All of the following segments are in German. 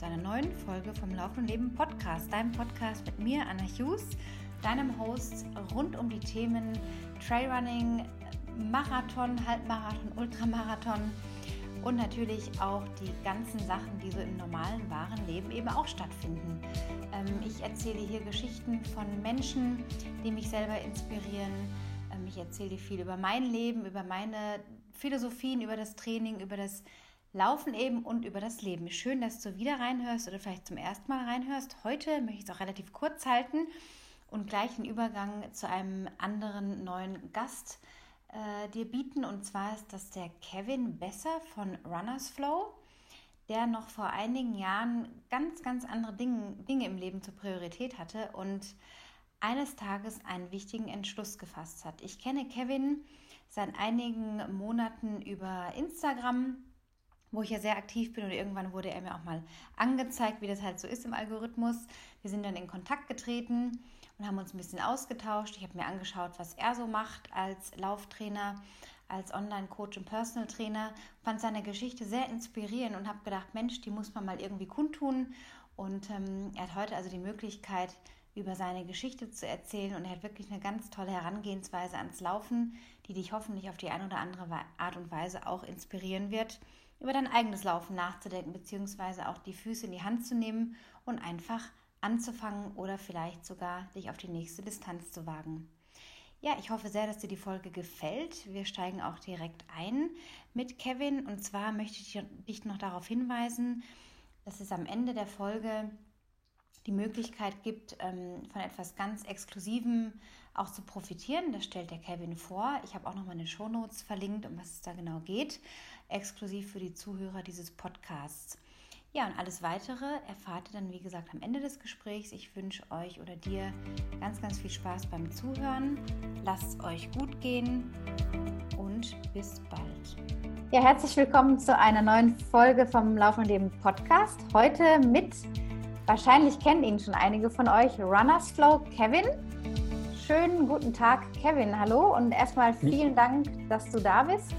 zu einer neuen Folge vom Laufen und Leben Podcast, deinem Podcast mit mir, Anna Hughes, deinem Host rund um die Themen Trailrunning, Marathon, Halbmarathon, Ultramarathon und natürlich auch die ganzen Sachen, die so im normalen, wahren Leben eben auch stattfinden. Ähm, ich erzähle hier Geschichten von Menschen, die mich selber inspirieren. Ähm, ich erzähle viel über mein Leben, über meine Philosophien, über das Training, über das Laufen eben und über das Leben. Schön, dass du wieder reinhörst oder vielleicht zum ersten Mal reinhörst. Heute möchte ich es auch relativ kurz halten und gleich einen Übergang zu einem anderen neuen Gast äh, dir bieten. Und zwar ist das der Kevin Besser von Runners Flow, der noch vor einigen Jahren ganz, ganz andere Dinge, Dinge im Leben zur Priorität hatte und eines Tages einen wichtigen Entschluss gefasst hat. Ich kenne Kevin seit einigen Monaten über Instagram, wo ich ja sehr aktiv bin und irgendwann wurde er mir auch mal angezeigt, wie das halt so ist im Algorithmus. Wir sind dann in Kontakt getreten und haben uns ein bisschen ausgetauscht. Ich habe mir angeschaut, was er so macht als Lauftrainer, als Online-Coach und Personal Trainer. Fand seine Geschichte sehr inspirierend und habe gedacht, Mensch, die muss man mal irgendwie kundtun. Und ähm, er hat heute also die Möglichkeit, über seine Geschichte zu erzählen und er hat wirklich eine ganz tolle Herangehensweise ans Laufen, die dich hoffentlich auf die eine oder andere Art und Weise auch inspirieren wird, über dein eigenes Laufen nachzudenken, beziehungsweise auch die Füße in die Hand zu nehmen und einfach anzufangen oder vielleicht sogar dich auf die nächste Distanz zu wagen. Ja, ich hoffe sehr, dass dir die Folge gefällt. Wir steigen auch direkt ein mit Kevin. Und zwar möchte ich dich noch darauf hinweisen, dass es am Ende der Folge die Möglichkeit gibt, ähm, von etwas ganz Exklusivem auch zu profitieren. Das stellt der Kevin vor. Ich habe auch noch mal eine Shownotes verlinkt, um was es da genau geht, exklusiv für die Zuhörer dieses Podcasts. Ja, und alles weitere erfahrt ihr dann, wie gesagt, am Ende des Gesprächs. Ich wünsche euch oder dir ganz, ganz viel Spaß beim Zuhören. Lasst es euch gut gehen und bis bald. Ja, herzlich willkommen zu einer neuen Folge vom Laufen Leben Podcast. Heute mit, wahrscheinlich kennen ihn schon einige von euch, Runners Flow Kevin. Schönen guten Tag, Kevin. Hallo und erstmal vielen Dank, dass du da bist.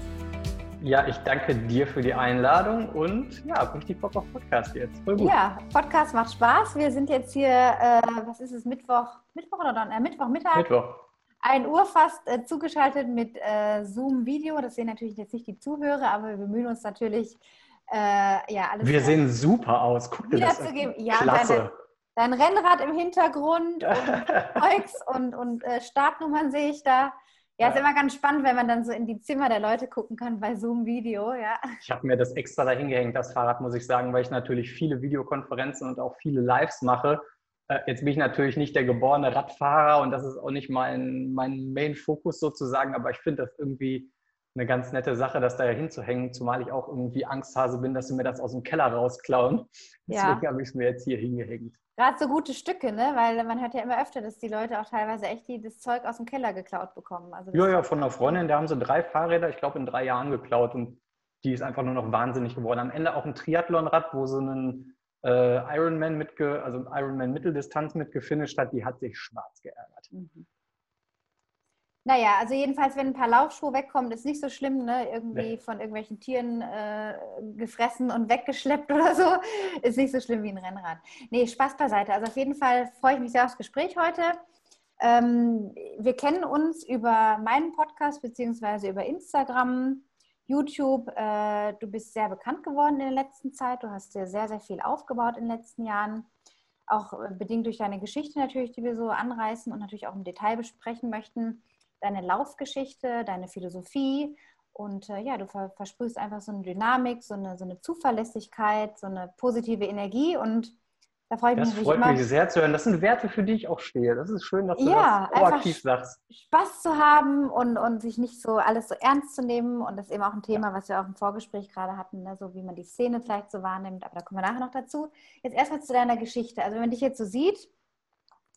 Ja, ich danke dir für die Einladung und ja, richtig Bock auf Podcast jetzt. Voll gut. Ja, Podcast macht Spaß. Wir sind jetzt hier, äh, was ist es, Mittwoch, Mittwoch oder dann? Äh, Mittwochmittag? Mittwoch. 1 Uhr fast äh, zugeschaltet mit äh, Zoom-Video. Das sehen natürlich jetzt nicht die Zuhörer, aber wir bemühen uns natürlich, äh, ja, alles. Wir sehen super aus. Guck dir das an. Ja, Klasse. Dein, Rennrad im Hintergrund und Zeugs und, und äh, Startnummern sehe ich da. Ja, ist immer ganz spannend, wenn man dann so in die Zimmer der Leute gucken kann bei Zoom-Video, ja. Ich habe mir das extra dahin gehängt, das Fahrrad, muss ich sagen, weil ich natürlich viele Videokonferenzen und auch viele Lives mache. Äh, jetzt bin ich natürlich nicht der geborene Radfahrer und das ist auch nicht mein, mein Main-Fokus sozusagen, aber ich finde das irgendwie eine ganz nette Sache, das da hinzuhängen, zumal ich auch irgendwie Angsthase bin, dass sie mir das aus dem Keller rausklauen. Deswegen ja. habe ich es mir jetzt hier hingehängt. Gerade so gute Stücke, ne? Weil man hört ja immer öfter, dass die Leute auch teilweise echt die, das Zeug aus dem Keller geklaut bekommen. Also ja, ja, von einer Freundin, da haben sie drei Fahrräder, ich glaube, in drei Jahren geklaut und die ist einfach nur noch wahnsinnig geworden. Am Ende auch ein Triathlonrad, wo sie einen äh, Ironman mitge, also Ironman Mitteldistanz mitgefinisht hat, die hat sich schwarz geärgert. Mhm. Naja, also jedenfalls, wenn ein paar Laufschuhe wegkommen, ist nicht so schlimm, ne? Irgendwie nee. von irgendwelchen Tieren äh, gefressen und weggeschleppt oder so. Ist nicht so schlimm wie ein Rennrad. Nee, Spaß beiseite. Also auf jeden Fall freue ich mich sehr aufs Gespräch heute. Ähm, wir kennen uns über meinen Podcast beziehungsweise über Instagram, YouTube. Äh, du bist sehr bekannt geworden in der letzten Zeit. Du hast dir sehr, sehr viel aufgebaut in den letzten Jahren. Auch äh, bedingt durch deine Geschichte natürlich, die wir so anreißen und natürlich auch im Detail besprechen möchten deine Laufgeschichte, deine Philosophie und äh, ja, du ver versprühst einfach so eine Dynamik, so eine, so eine Zuverlässigkeit, so eine positive Energie und da freue ich das mich. Das freut immer, mich sehr zu hören. Das sind Werte, für die ich auch stehe. Das ist schön, dass du ja, das proaktiv sagst. Spaß zu haben und, und sich nicht so alles so ernst zu nehmen. Und das ist eben auch ein Thema, was wir auch im Vorgespräch gerade hatten, ne? so wie man die Szene vielleicht so wahrnimmt. Aber da kommen wir nachher noch dazu. Jetzt erstmal zu deiner Geschichte. Also wenn man dich jetzt so sieht,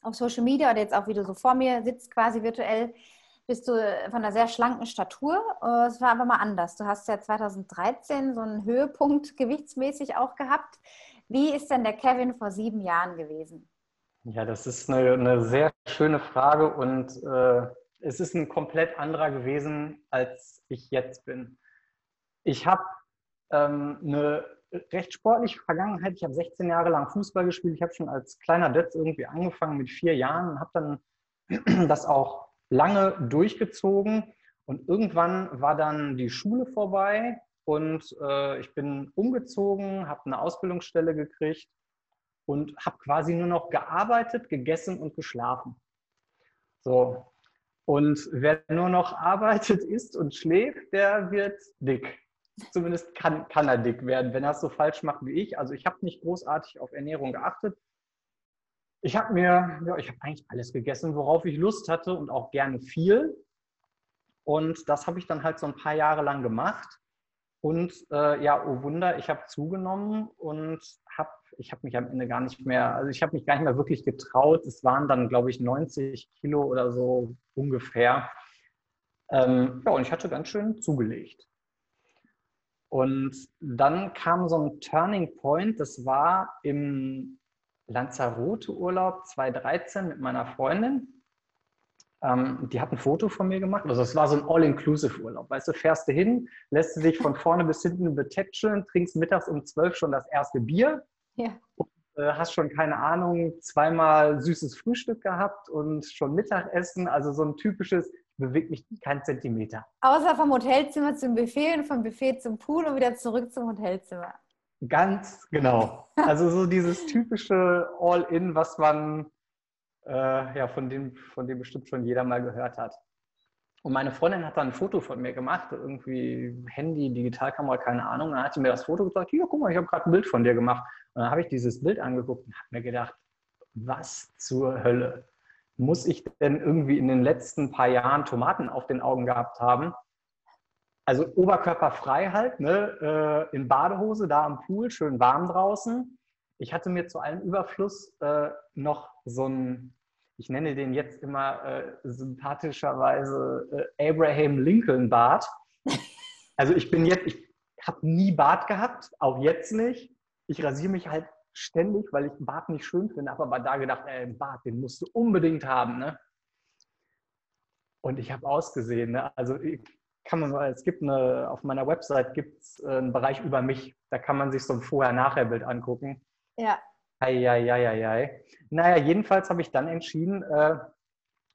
auf Social Media oder jetzt auch, wie du so vor mir sitzt, quasi virtuell, bist du von einer sehr schlanken Statur. Äh, es war aber mal anders. Du hast ja 2013 so einen Höhepunkt gewichtsmäßig auch gehabt. Wie ist denn der Kevin vor sieben Jahren gewesen? Ja, das ist eine, eine sehr schöne Frage und äh, es ist ein komplett anderer gewesen, als ich jetzt bin. Ich habe ähm, eine recht sportliche Vergangenheit. Ich habe 16 Jahre lang Fußball gespielt. Ich habe schon als kleiner Detz irgendwie angefangen mit vier Jahren und habe dann das auch lange durchgezogen. Und irgendwann war dann die Schule vorbei und äh, ich bin umgezogen, habe eine Ausbildungsstelle gekriegt und habe quasi nur noch gearbeitet, gegessen und geschlafen. So. Und wer nur noch arbeitet, isst und schläft, der wird dick. Zumindest kann, kann er dick werden, wenn er es so falsch macht wie ich. Also ich habe nicht großartig auf Ernährung geachtet. Ich habe mir, ja, ich habe eigentlich alles gegessen, worauf ich Lust hatte und auch gerne viel. Und das habe ich dann halt so ein paar Jahre lang gemacht. Und äh, ja, oh Wunder, ich habe zugenommen und habe, ich habe mich am Ende gar nicht mehr, also ich habe mich gar nicht mehr wirklich getraut. Es waren dann, glaube ich, 90 Kilo oder so ungefähr. Ähm, ja, und ich hatte ganz schön zugelegt. Und dann kam so ein Turning Point, das war im Lanzarote-Urlaub 2013 mit meiner Freundin. Ähm, die hat ein Foto von mir gemacht. Also es war so ein All-Inclusive-Urlaub. Weißt du, fährst du hin, lässt du dich von vorne bis hinten betätscheln, trinkst mittags um 12 schon das erste Bier. Ja. Und, äh, hast schon, keine Ahnung, zweimal süßes Frühstück gehabt und schon Mittagessen. Also so ein typisches, bewegt mich kein Zentimeter. Außer vom Hotelzimmer zum Buffet und vom Buffet zum Pool und wieder zurück zum Hotelzimmer. Ganz genau. Also so dieses typische All-In, was man äh, ja, von dem, von dem bestimmt schon jeder mal gehört hat. Und meine Freundin hat dann ein Foto von mir gemacht, irgendwie Handy, Digitalkamera, keine Ahnung. Dann hat sie mir das Foto gesagt, hier, guck mal, ich habe gerade ein Bild von dir gemacht. Und dann habe ich dieses Bild angeguckt und habe mir gedacht, was zur Hölle muss ich denn irgendwie in den letzten paar Jahren Tomaten auf den Augen gehabt haben? Also oberkörperfrei halt, ne? Äh, in Badehose, da am Pool, schön warm draußen. Ich hatte mir zu allem Überfluss äh, noch so ein, ich nenne den jetzt immer äh, sympathischerweise äh, Abraham Lincoln Bart. Also ich bin jetzt, ich habe nie Bart gehabt, auch jetzt nicht. Ich rasiere mich halt ständig, weil ich Bart nicht schön finde, habe aber da gedacht, ey, Bart, den musst du unbedingt haben. Ne? Und ich habe ausgesehen. Ne? Also kann man, es gibt eine, auf meiner Website gibt es äh, einen Bereich über mich, da kann man sich so ein Vorher-Nachher-Bild angucken. Ja. Eieieiei. Naja, jedenfalls habe ich dann entschieden, äh,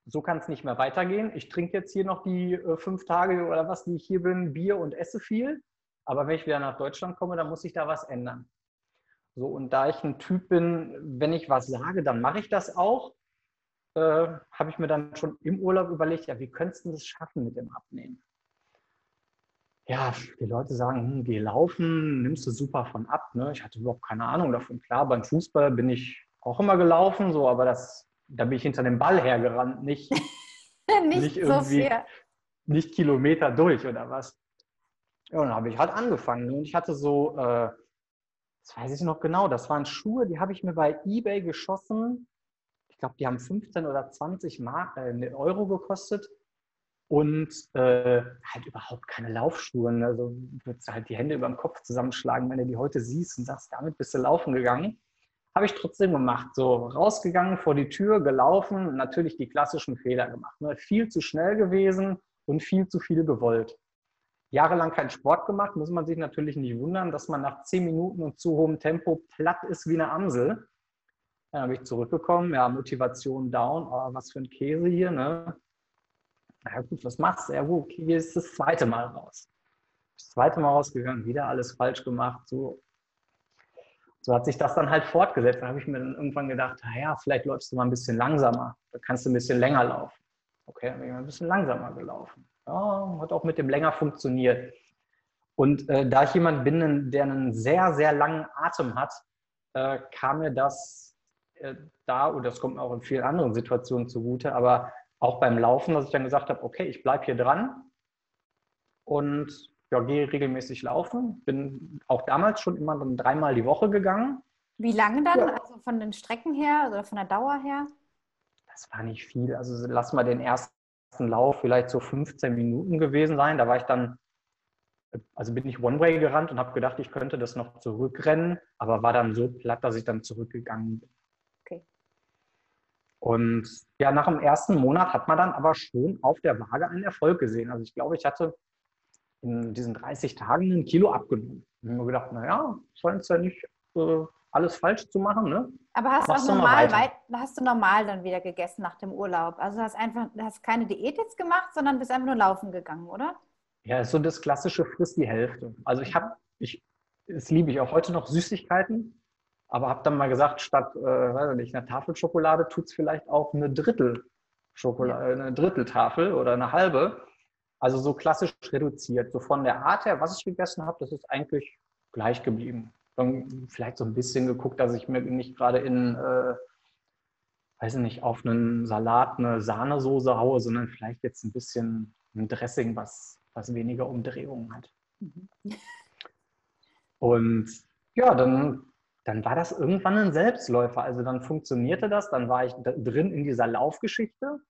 so kann es nicht mehr weitergehen. Ich trinke jetzt hier noch die äh, fünf Tage oder was, die ich hier bin, Bier und esse viel. Aber wenn ich wieder nach Deutschland komme, dann muss ich da was ändern. So, und da ich ein Typ bin, wenn ich was sage, dann mache ich das auch, äh, habe ich mir dann schon im Urlaub überlegt, ja, wie könntest du das schaffen mit dem Abnehmen? Ja, die Leute sagen, hm, geh laufen, nimmst du super von ab. Ne? Ich hatte überhaupt keine Ahnung davon. Klar, beim Fußball bin ich auch immer gelaufen, so, aber das, da bin ich hinter dem Ball hergerannt, nicht, nicht, nicht irgendwie, so nicht Kilometer durch oder was. Ja, und dann habe ich halt angefangen. Ne? Und ich hatte so äh, das weiß ich noch genau, das waren Schuhe, die habe ich mir bei eBay geschossen. Ich glaube, die haben 15 oder 20 Mark, äh, Euro gekostet und äh, halt überhaupt keine Laufschuhe. Ne? Also würdest du halt die Hände über dem Kopf zusammenschlagen, wenn du die heute siehst und sagst, damit bist du laufen gegangen. Habe ich trotzdem gemacht. So rausgegangen, vor die Tür, gelaufen, natürlich die klassischen Fehler gemacht. Ne? Viel zu schnell gewesen und viel zu viel gewollt jahrelang keinen Sport gemacht, muss man sich natürlich nicht wundern, dass man nach zehn Minuten und zu hohem Tempo platt ist wie eine Amsel. Dann habe ich zurückgekommen, ja, Motivation down, oh, was für ein Käse hier, ne? Na ja, gut, was machst du? Ja, gut, okay, hier ist das zweite Mal raus. Das zweite Mal rausgegangen, wieder alles falsch gemacht, so. So hat sich das dann halt fortgesetzt. Da habe ich mir dann irgendwann gedacht, naja, vielleicht läufst du mal ein bisschen langsamer, da kannst du ein bisschen länger laufen. Okay, dann bin ich mal ein bisschen langsamer gelaufen. Ja, hat auch mit dem länger funktioniert. Und äh, da ich jemand bin, der einen sehr, sehr langen Atem hat, äh, kam mir das äh, da, und das kommt mir auch in vielen anderen Situationen zugute, aber auch beim Laufen, dass ich dann gesagt habe, okay, ich bleibe hier dran und ja, gehe regelmäßig laufen. Bin auch damals schon immer dann dreimal die Woche gegangen. Wie lange dann? Ja. Also von den Strecken her oder von der Dauer her? Das war nicht viel. Also lass mal den ersten Lauf vielleicht so 15 Minuten gewesen sein. Da war ich dann, also bin ich One-Way gerannt und habe gedacht, ich könnte das noch zurückrennen, aber war dann so platt, dass ich dann zurückgegangen bin. Und ja, nach dem ersten Monat hat man dann aber schon auf der Waage einen Erfolg gesehen. Also ich glaube, ich hatte in diesen 30 Tagen ein Kilo abgenommen. Ich habe mir gedacht, naja, scheint es ja nicht äh, alles falsch zu machen. Ne? Aber hast, auch normal weit, hast du normal dann wieder gegessen nach dem Urlaub? Also hast einfach hast keine Diät jetzt gemacht, sondern bist einfach nur laufen gegangen, oder? Ja, ist so das klassische frisst die Hälfte. Also ich habe, ich, das liebe ich auch heute noch Süßigkeiten, aber habe dann mal gesagt, statt äh, weiß nicht, einer Tafel Schokolade tut es vielleicht auch eine Drittel Schokolade, eine Dritteltafel oder eine halbe. Also so klassisch reduziert. So von der Art her, was ich gegessen habe, das ist eigentlich gleich geblieben. Dann vielleicht so ein bisschen geguckt, dass ich mir nicht gerade in, äh, weiß ich nicht, auf einen Salat eine Sahnesoße haue, sondern vielleicht jetzt ein bisschen ein Dressing, was, was weniger Umdrehungen hat. Mhm. Und ja, dann, dann war das irgendwann ein Selbstläufer. Also dann funktionierte das, dann war ich drin in dieser Laufgeschichte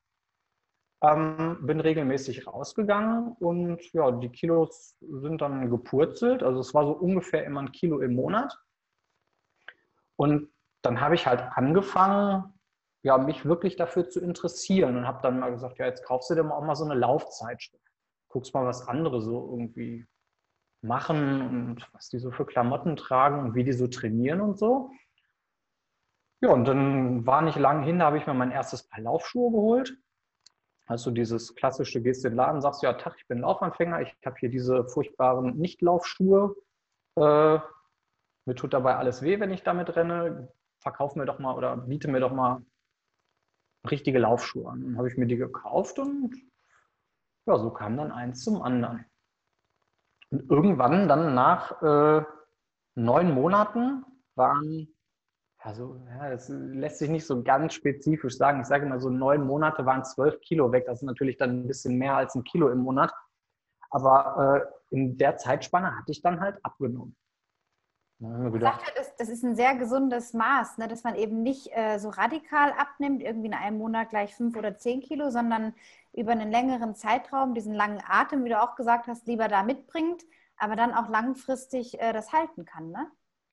ähm, bin regelmäßig rausgegangen und ja, die Kilos sind dann gepurzelt. Also es war so ungefähr immer ein Kilo im Monat. Und dann habe ich halt angefangen, ja, mich wirklich dafür zu interessieren und habe dann mal gesagt, ja, jetzt kaufst du dir mal auch mal so eine Laufzeitschrift. Guckst mal, was andere so irgendwie machen und was die so für Klamotten tragen und wie die so trainieren und so. Ja, und dann war nicht lang hin, da habe ich mir mein erstes Paar Laufschuhe geholt du dieses klassische, gehst in den Laden, sagst, ja, Tag, ich bin Laufanfänger, ich habe hier diese furchtbaren Nichtlaufschuhe. Äh, mir tut dabei alles weh, wenn ich damit renne. Verkauf mir doch mal oder biete mir doch mal richtige Laufschuhe an. Dann habe ich mir die gekauft und ja, so kam dann eins zum anderen. Und irgendwann dann nach äh, neun Monaten waren also, ja, das lässt sich nicht so ganz spezifisch sagen. Ich sage immer, so neun Monate waren zwölf Kilo weg. Das ist natürlich dann ein bisschen mehr als ein Kilo im Monat. Aber äh, in der Zeitspanne hatte ich dann halt abgenommen. Man sagt halt, das, das ist ein sehr gesundes Maß, ne? dass man eben nicht äh, so radikal abnimmt, irgendwie in einem Monat gleich fünf oder zehn Kilo, sondern über einen längeren Zeitraum diesen langen Atem, wie du auch gesagt hast, lieber da mitbringt, aber dann auch langfristig äh, das halten kann. Ne?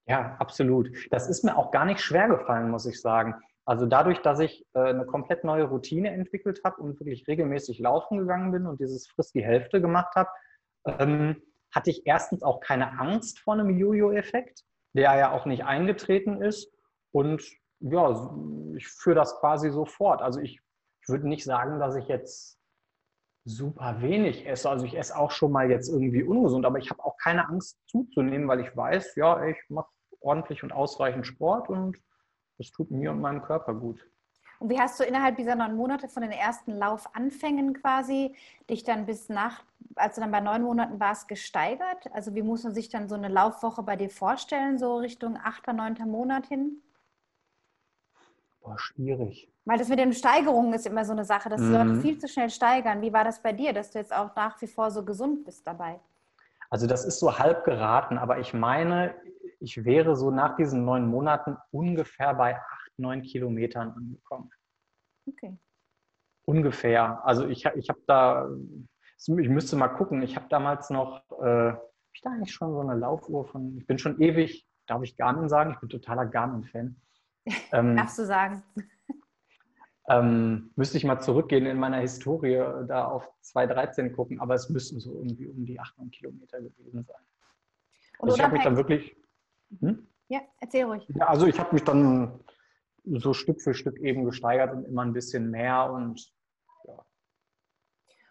Ja, absolut. Das ist mir auch gar nicht schwer gefallen, muss ich sagen. Also dadurch, dass ich äh, eine komplett neue Routine entwickelt habe und wirklich regelmäßig laufen gegangen bin und dieses Frist die Hälfte gemacht habe, ähm, hatte ich erstens auch keine Angst vor einem Jojo-Effekt, der ja auch nicht eingetreten ist. Und ja, ich führe das quasi so fort. Also ich, ich würde nicht sagen, dass ich jetzt super wenig esse. Also ich esse auch schon mal jetzt irgendwie ungesund, aber ich habe auch keine Angst zuzunehmen, weil ich weiß, ja, ich mache ordentlich und ausreichend Sport und das tut mir und meinem Körper gut. Und wie hast du innerhalb dieser neun Monate von den ersten Laufanfängen quasi dich dann bis nach, als du dann bei neun Monaten warst, gesteigert? Also wie muss man sich dann so eine Laufwoche bei dir vorstellen, so Richtung achter, neunter Monat hin? Boah, schwierig. Weil das mit den Steigerungen ist immer so eine Sache, dass die Leute mhm. viel zu schnell steigern. Wie war das bei dir, dass du jetzt auch nach wie vor so gesund bist dabei? Also das ist so halb geraten, aber ich meine, ich wäre so nach diesen neun Monaten ungefähr bei neun Kilometern angekommen. Okay. Ungefähr. Also ich, ich habe da, ich müsste mal gucken, ich habe damals noch, äh, ich da eigentlich schon so eine Laufuhr von, ich bin schon ewig, darf ich Garmin sagen, ich bin totaler Garmin-Fan. Ähm, Darfst du sagen. Ähm, müsste ich mal zurückgehen in meiner Historie, da auf 2013 gucken, aber es müssten so irgendwie um die 800 Kilometer gewesen sein. Und also ich habe mich dann wirklich, hm? Ja, erzähl ruhig. Ja, also ich habe mich dann so Stück für Stück eben gesteigert und immer ein bisschen mehr und ja.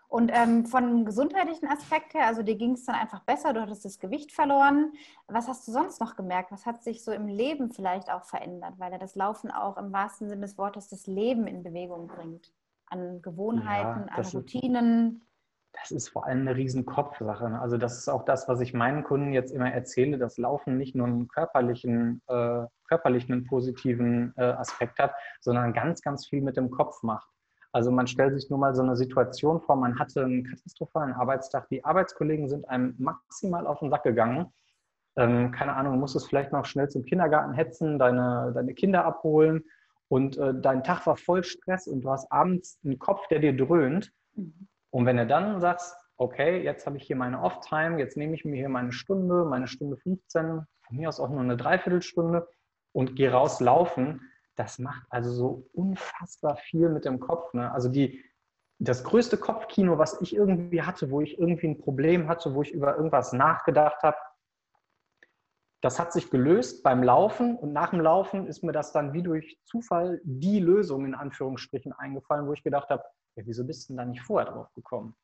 Und ähm, von gesundheitlichen Aspekt her, also dir ging es dann einfach besser, du hattest das Gewicht verloren. Was hast du sonst noch gemerkt? Was hat sich so im Leben vielleicht auch verändert? Weil ja das Laufen auch im wahrsten Sinne des Wortes das Leben in Bewegung bringt. An Gewohnheiten, ja, an Routinen das ist vor allem eine riesen Kopfsache. Also das ist auch das, was ich meinen Kunden jetzt immer erzähle, dass Laufen nicht nur einen körperlichen, äh, körperlichen einen positiven äh, Aspekt hat, sondern ganz, ganz viel mit dem Kopf macht. Also man stellt sich nur mal so eine Situation vor, man hatte einen katastrophalen Arbeitstag, die Arbeitskollegen sind einem maximal auf den Sack gegangen. Ähm, keine Ahnung, du musstest vielleicht noch schnell zum Kindergarten hetzen, deine, deine Kinder abholen und äh, dein Tag war voll Stress und du hast abends einen Kopf, der dir dröhnt. Mhm. Und wenn du dann sagst, okay, jetzt habe ich hier meine Off-Time, jetzt nehme ich mir hier meine Stunde, meine Stunde 15, von mir aus auch nur eine Dreiviertelstunde und gehe raus laufen, das macht also so unfassbar viel mit dem Kopf. Ne? Also die, das größte Kopfkino, was ich irgendwie hatte, wo ich irgendwie ein Problem hatte, wo ich über irgendwas nachgedacht habe, das hat sich gelöst beim Laufen und nach dem Laufen ist mir das dann wie durch Zufall die Lösung in Anführungsstrichen eingefallen, wo ich gedacht habe, ja, wieso bist du denn da nicht vorher drauf gekommen?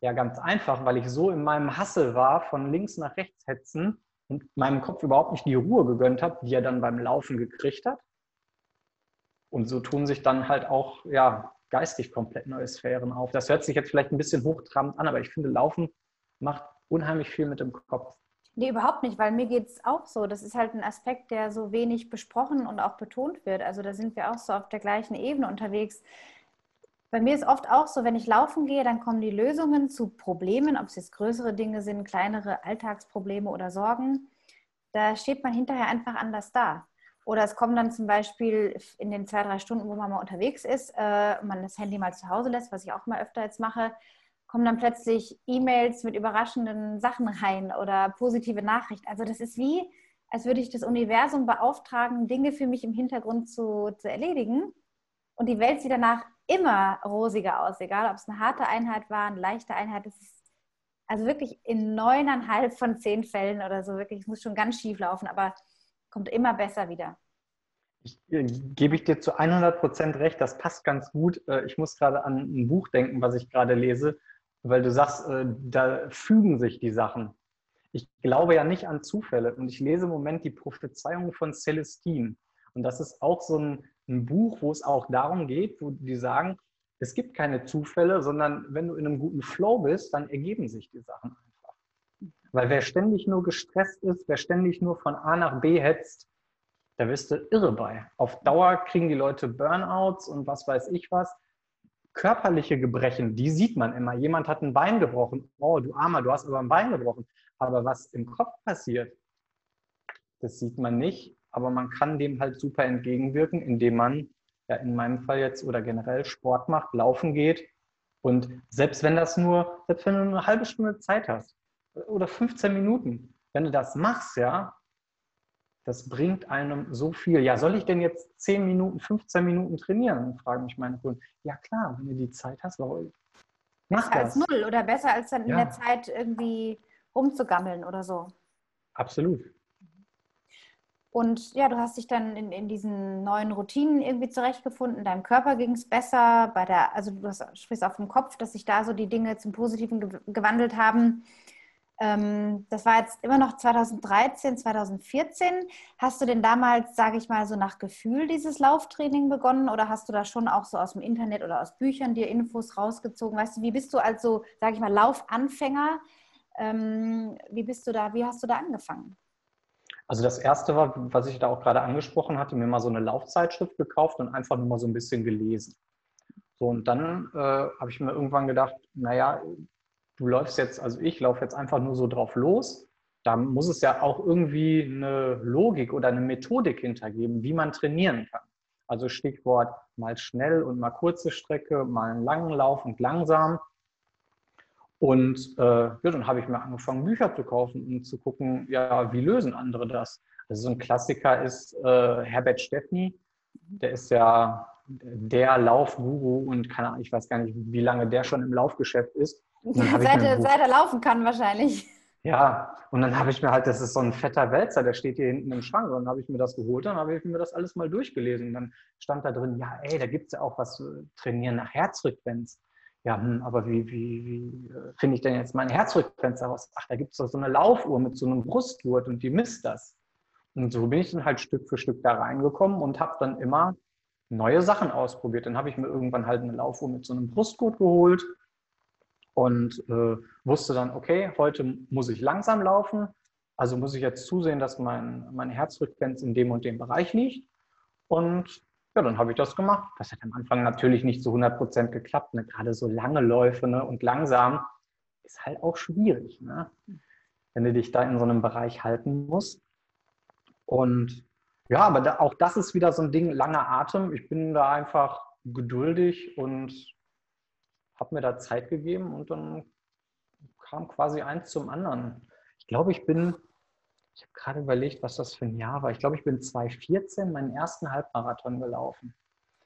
Ja, ganz einfach, weil ich so in meinem Hassel war, von links nach rechts hetzen und meinem Kopf überhaupt nicht die Ruhe gegönnt habe, die er dann beim Laufen gekriegt hat. Und so tun sich dann halt auch ja, geistig komplett neue Sphären auf. Das hört sich jetzt vielleicht ein bisschen hochtrabend an, aber ich finde, Laufen macht unheimlich viel mit dem Kopf. Nee, überhaupt nicht, weil mir geht es auch so. Das ist halt ein Aspekt, der so wenig besprochen und auch betont wird. Also da sind wir auch so auf der gleichen Ebene unterwegs. Bei mir ist oft auch so, wenn ich laufen gehe, dann kommen die Lösungen zu Problemen, ob es jetzt größere Dinge sind, kleinere Alltagsprobleme oder Sorgen. Da steht man hinterher einfach anders da. Oder es kommen dann zum Beispiel in den zwei, drei Stunden, wo man mal unterwegs ist, äh, man das Handy mal zu Hause lässt, was ich auch mal öfter jetzt mache, kommen dann plötzlich E-Mails mit überraschenden Sachen rein oder positive Nachrichten. Also das ist wie, als würde ich das Universum beauftragen, Dinge für mich im Hintergrund zu, zu erledigen. Und die Welt sieht danach immer rosiger aus, egal ob es eine harte Einheit war, eine leichte Einheit. Ist also wirklich in neuneinhalb von zehn Fällen oder so, wirklich, es muss schon ganz schief laufen, aber kommt immer besser wieder. Ich, äh, gebe ich dir zu 100 Prozent recht, das passt ganz gut. Äh, ich muss gerade an ein Buch denken, was ich gerade lese, weil du sagst, äh, da fügen sich die Sachen. Ich glaube ja nicht an Zufälle und ich lese im Moment die Prophezeiung von Celestine. Und das ist auch so ein, ein Buch, wo es auch darum geht, wo die sagen, es gibt keine Zufälle, sondern wenn du in einem guten Flow bist, dann ergeben sich die Sachen weil wer ständig nur gestresst ist, wer ständig nur von A nach B hetzt, da wirst du irre bei. Auf Dauer kriegen die Leute Burnouts und was weiß ich was. Körperliche Gebrechen, die sieht man immer. Jemand hat ein Bein gebrochen. Oh, du Armer, du hast aber ein Bein gebrochen. Aber was im Kopf passiert, das sieht man nicht. Aber man kann dem halt super entgegenwirken, indem man, ja in meinem Fall jetzt oder generell Sport macht, laufen geht. Und selbst wenn das nur, selbst wenn du eine halbe Stunde Zeit hast, oder 15 Minuten. Wenn du das machst, ja, das bringt einem so viel. Ja, soll ich denn jetzt 10 Minuten, 15 Minuten trainieren? Fragen mich meine Kunden. Ja, klar, wenn du die Zeit hast, warum? Mach besser das. als null oder besser als dann ja. in der Zeit irgendwie rumzugammeln oder so. Absolut. Und ja, du hast dich dann in, in diesen neuen Routinen irgendwie zurechtgefunden. Deinem Körper ging es besser. Bei der, also du sprichst auf dem Kopf, dass sich da so die Dinge zum Positiven gewandelt haben. Ähm, das war jetzt immer noch 2013, 2014. Hast du denn damals, sage ich mal, so nach Gefühl dieses Lauftraining begonnen oder hast du da schon auch so aus dem Internet oder aus Büchern dir Infos rausgezogen? Weißt du, wie bist du also, sage ich mal, Laufanfänger? Ähm, wie bist du da, wie hast du da angefangen? Also das erste war, was ich da auch gerade angesprochen hatte, mir mal so eine Laufzeitschrift gekauft und einfach nur mal so ein bisschen gelesen. So, und dann äh, habe ich mir irgendwann gedacht, naja, du läufst jetzt, also ich laufe jetzt einfach nur so drauf los. Da muss es ja auch irgendwie eine Logik oder eine Methodik hintergeben, wie man trainieren kann. Also Stichwort mal schnell und mal kurze Strecke, mal einen langen Lauf und langsam. Und äh, ja, dann habe ich mir angefangen, Bücher zu kaufen und zu gucken, ja, wie lösen andere das? Also so ein Klassiker ist äh, Herbert Steffny. Der ist ja der Laufguru und keine Ahnung, ich weiß gar nicht, wie lange der schon im Laufgeschäft ist. Seit, er, seit er laufen kann wahrscheinlich. Ja, und dann habe ich mir halt, das ist so ein fetter Wälzer, der steht hier hinten im Schrank. Und dann habe ich mir das geholt, dann habe ich mir das alles mal durchgelesen. Und dann stand da drin, ja, ey, da gibt es ja auch was äh, trainieren nach Herzfrequenz. Ja, hm, aber wie, wie, wie äh, finde ich denn jetzt meine Herzfrequenz heraus? Ach, da gibt es doch so eine Laufuhr mit so einem Brustgurt und die misst das. Und so bin ich dann halt Stück für Stück da reingekommen und habe dann immer neue Sachen ausprobiert. Dann habe ich mir irgendwann halt eine Laufuhr mit so einem Brustgurt geholt und äh, wusste dann, okay, heute muss ich langsam laufen, also muss ich jetzt zusehen, dass mein, meine Herzfrequenz in dem und dem Bereich liegt. Und ja, dann habe ich das gemacht. Das hat am Anfang natürlich nicht zu 100 Prozent geklappt. Ne? Gerade so lange Läufe ne? und langsam ist halt auch schwierig, ne? wenn du dich da in so einem Bereich halten musst. Und ja, aber da, auch das ist wieder so ein Ding, langer Atem. Ich bin da einfach geduldig und habe mir da Zeit gegeben und dann kam quasi eins zum anderen. Ich glaube, ich bin, ich habe gerade überlegt, was das für ein Jahr war. Ich glaube, ich bin 2014 meinen ersten Halbmarathon gelaufen.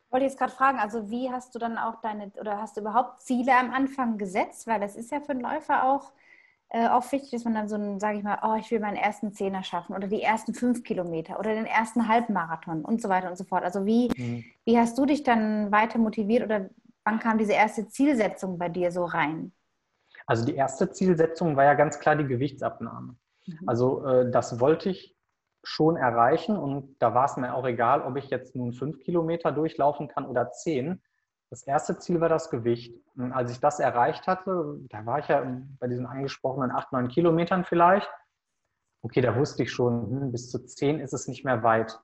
Ich wollte jetzt gerade fragen, also wie hast du dann auch deine, oder hast du überhaupt Ziele am Anfang gesetzt? Weil das ist ja für einen Läufer auch äh, auch wichtig, dass man dann so ein, sage ich mal, oh, ich will meinen ersten Zehner schaffen oder die ersten fünf Kilometer oder den ersten Halbmarathon und so weiter und so fort. Also wie, mhm. wie hast du dich dann weiter motiviert oder wann kam diese erste Zielsetzung bei dir so rein? Also die erste Zielsetzung war ja ganz klar die Gewichtsabnahme. Mhm. Also äh, das wollte ich schon erreichen und da war es mir auch egal, ob ich jetzt nun fünf Kilometer durchlaufen kann oder zehn. Das erste Ziel war das Gewicht. Und als ich das erreicht hatte, da war ich ja bei diesen angesprochenen acht, neun Kilometern vielleicht. Okay, da wusste ich schon, hm, bis zu zehn ist es nicht mehr weit.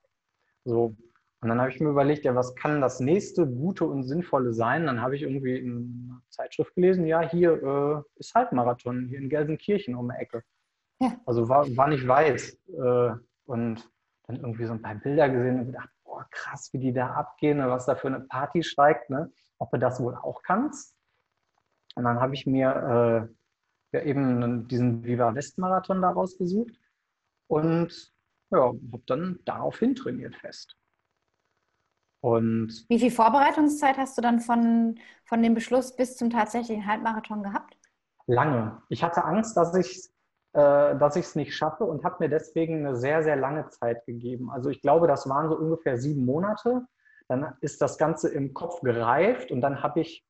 So. Und dann habe ich mir überlegt, ja, was kann das nächste Gute und Sinnvolle sein? Dann habe ich irgendwie in einer Zeitschrift gelesen, ja, hier äh, ist Halbmarathon, hier in Gelsenkirchen um die Ecke. Ja. Also war, war nicht weit. Äh, und dann irgendwie so ein paar Bilder gesehen und gedacht, boah, krass, wie die da abgehen, was da für eine Party steigt, ne? ob du das wohl auch kannst. Und dann habe ich mir äh, ja eben diesen Viva West Marathon da rausgesucht und ja, habe dann daraufhin trainiert fest. Und Wie viel Vorbereitungszeit hast du dann von, von dem Beschluss bis zum tatsächlichen Halbmarathon gehabt? Lange. Ich hatte Angst, dass ich dass ich es nicht schaffe und habe mir deswegen eine sehr, sehr lange Zeit gegeben. Also ich glaube, das waren so ungefähr sieben Monate. Dann ist das Ganze im Kopf gereift und dann habe ich,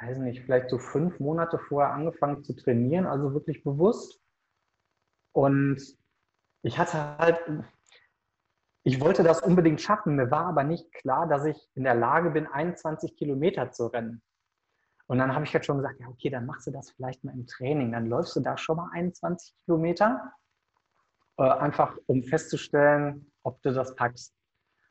weiß nicht, vielleicht so fünf Monate vorher angefangen zu trainieren, also wirklich bewusst. Und ich hatte halt, ich wollte das unbedingt schaffen. Mir war aber nicht klar, dass ich in der Lage bin, 21 Kilometer zu rennen. Und dann habe ich halt schon gesagt, ja, okay, dann machst du das vielleicht mal im Training. Dann läufst du da schon mal 21 Kilometer, äh, einfach um festzustellen, ob du das packst.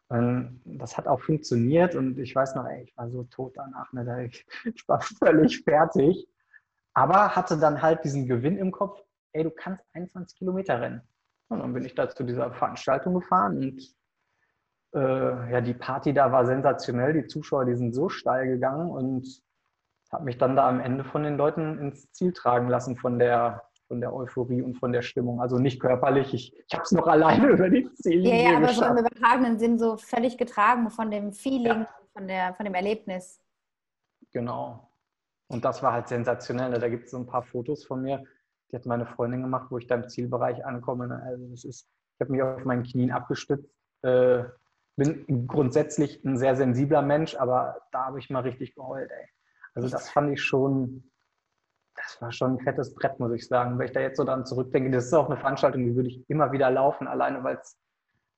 Und das hat auch funktioniert und ich weiß noch, ey, ich war so tot danach, ne? ich, war völlig fertig. Aber hatte dann halt diesen Gewinn im Kopf, ey, du kannst 21 Kilometer rennen. Und dann bin ich da zu dieser Veranstaltung gefahren und äh, ja, die Party da war sensationell. Die Zuschauer, die sind so steil gegangen und habe mich dann da am Ende von den Leuten ins Ziel tragen lassen von der, von der Euphorie und von der Stimmung. Also nicht körperlich, ich, ich habe es noch alleine über die Ziellinie Ja, ja, aber geschafft. so im übertragenen Sinn so völlig getragen von dem Feeling, ja. von, der, von dem Erlebnis. Genau. Und das war halt sensationell. Da gibt es so ein paar Fotos von mir, die hat meine Freundin gemacht, wo ich da im Zielbereich ankomme. Also das ist, ich habe mich auf meinen Knien abgestützt. Äh, bin grundsätzlich ein sehr sensibler Mensch, aber da habe ich mal richtig geheult, ey. Also das fand ich schon, das war schon ein fettes Brett, muss ich sagen. Wenn ich da jetzt so dran zurückdenke, das ist auch eine Veranstaltung, die würde ich immer wieder laufen, alleine weil es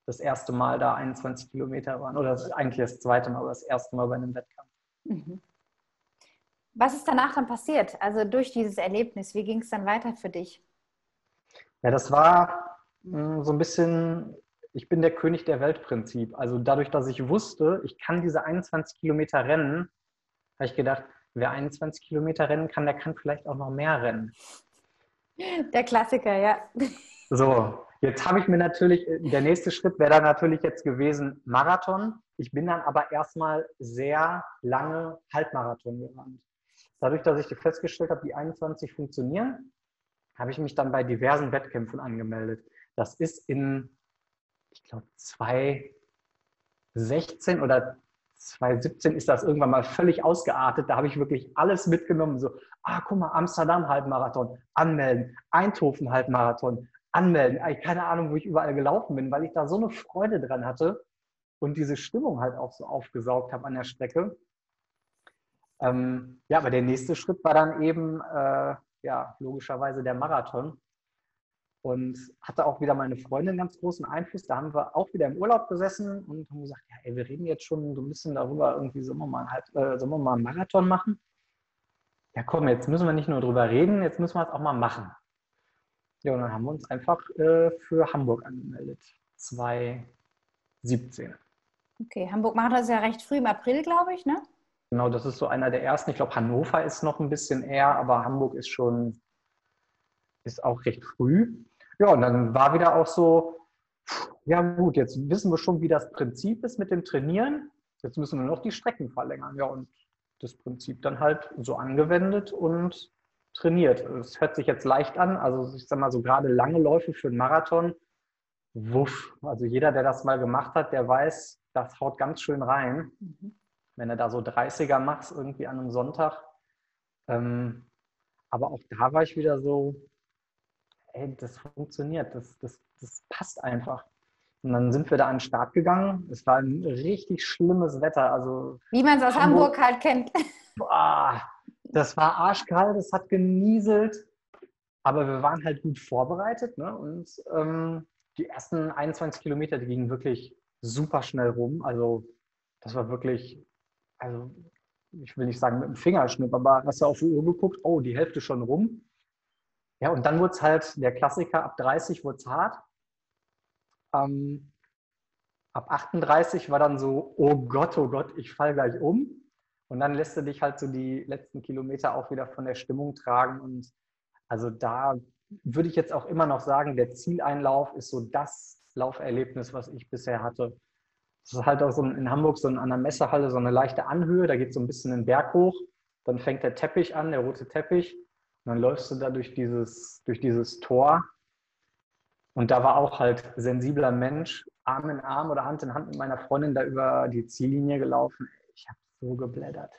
das erste Mal da 21 Kilometer waren. Oder das, eigentlich das zweite Mal, aber das erste Mal bei einem Wettkampf. Mhm. Was ist danach dann passiert? Also durch dieses Erlebnis, wie ging es dann weiter für dich? Ja, das war mh, hm, so ein bisschen, ich bin der König der Weltprinzip. Also dadurch, dass ich wusste, ich kann diese 21 Kilometer rennen, habe ich gedacht, wer 21 Kilometer rennen kann, der kann vielleicht auch noch mehr rennen. Der Klassiker, ja. So, jetzt habe ich mir natürlich, der nächste Schritt wäre dann natürlich jetzt gewesen Marathon. Ich bin dann aber erstmal sehr lange Halbmarathon gerannt. Dadurch, dass ich festgestellt habe, die 21 funktionieren, habe ich mich dann bei diversen Wettkämpfen angemeldet. Das ist in, ich glaube, 2016 oder 2017 ist das irgendwann mal völlig ausgeartet. Da habe ich wirklich alles mitgenommen. So, ah, guck mal, Amsterdam Halbmarathon, anmelden, Eindhoven Halbmarathon, anmelden. Keine Ahnung, wo ich überall gelaufen bin, weil ich da so eine Freude dran hatte und diese Stimmung halt auch so aufgesaugt habe an der Strecke. Ähm, ja, aber der nächste Schritt war dann eben, äh, ja, logischerweise der Marathon und hatte auch wieder meine Freundin ganz großen Einfluss. Da haben wir auch wieder im Urlaub gesessen und haben gesagt, ja, ey, wir reden jetzt schon so ein bisschen darüber, irgendwie sollen wir mal, halt, äh, sollen wir mal einen Marathon machen? Ja, komm, jetzt müssen wir nicht nur drüber reden, jetzt müssen wir es auch mal machen. Ja, und dann haben wir uns einfach äh, für Hamburg angemeldet. 2017. Okay, Hamburg Marathon ist ja recht früh im April, glaube ich, ne? Genau, das ist so einer der ersten. Ich glaube, Hannover ist noch ein bisschen eher, aber Hamburg ist schon ist auch recht früh. Ja, und dann war wieder auch so, ja gut, jetzt wissen wir schon, wie das Prinzip ist mit dem Trainieren. Jetzt müssen wir noch die Strecken verlängern. Ja, und das Prinzip dann halt so angewendet und trainiert. Es hört sich jetzt leicht an. Also ich sag mal so gerade lange Läufe für einen Marathon. Wuff. Also jeder, der das mal gemacht hat, der weiß, das haut ganz schön rein. Mhm. Wenn du da so 30er machst, irgendwie an einem Sonntag. Ähm, aber auch da war ich wieder so, ey, das funktioniert, das, das, das passt einfach. Und dann sind wir da an den Start gegangen. Es war ein richtig schlimmes Wetter. Also Wie man es aus Hamburg, Hamburg, halt kennt. Boah, das war arschkalt, es hat genieselt. Aber wir waren halt gut vorbereitet. Ne? Und ähm, die ersten 21 Kilometer, die gingen wirklich super schnell rum. Also das war wirklich, also ich will nicht sagen mit dem Fingerschnipp, aber hast du auf die Uhr geguckt, oh, die Hälfte schon rum. Ja, und dann wurde es halt, der Klassiker, ab 30 wurde es hart. Ähm, ab 38 war dann so, oh Gott, oh Gott, ich falle gleich um. Und dann lässt du dich halt so die letzten Kilometer auch wieder von der Stimmung tragen. Und also da würde ich jetzt auch immer noch sagen, der Zieleinlauf ist so das Lauferlebnis, was ich bisher hatte. Das ist halt auch so in Hamburg so an der Messehalle so eine leichte Anhöhe, da geht so ein bisschen den Berg hoch, dann fängt der Teppich an, der rote Teppich, und dann läufst du da durch dieses, durch dieses Tor. Und da war auch halt sensibler Mensch, Arm in Arm oder Hand in Hand mit meiner Freundin da über die Ziellinie gelaufen. Ich habe so geblättert.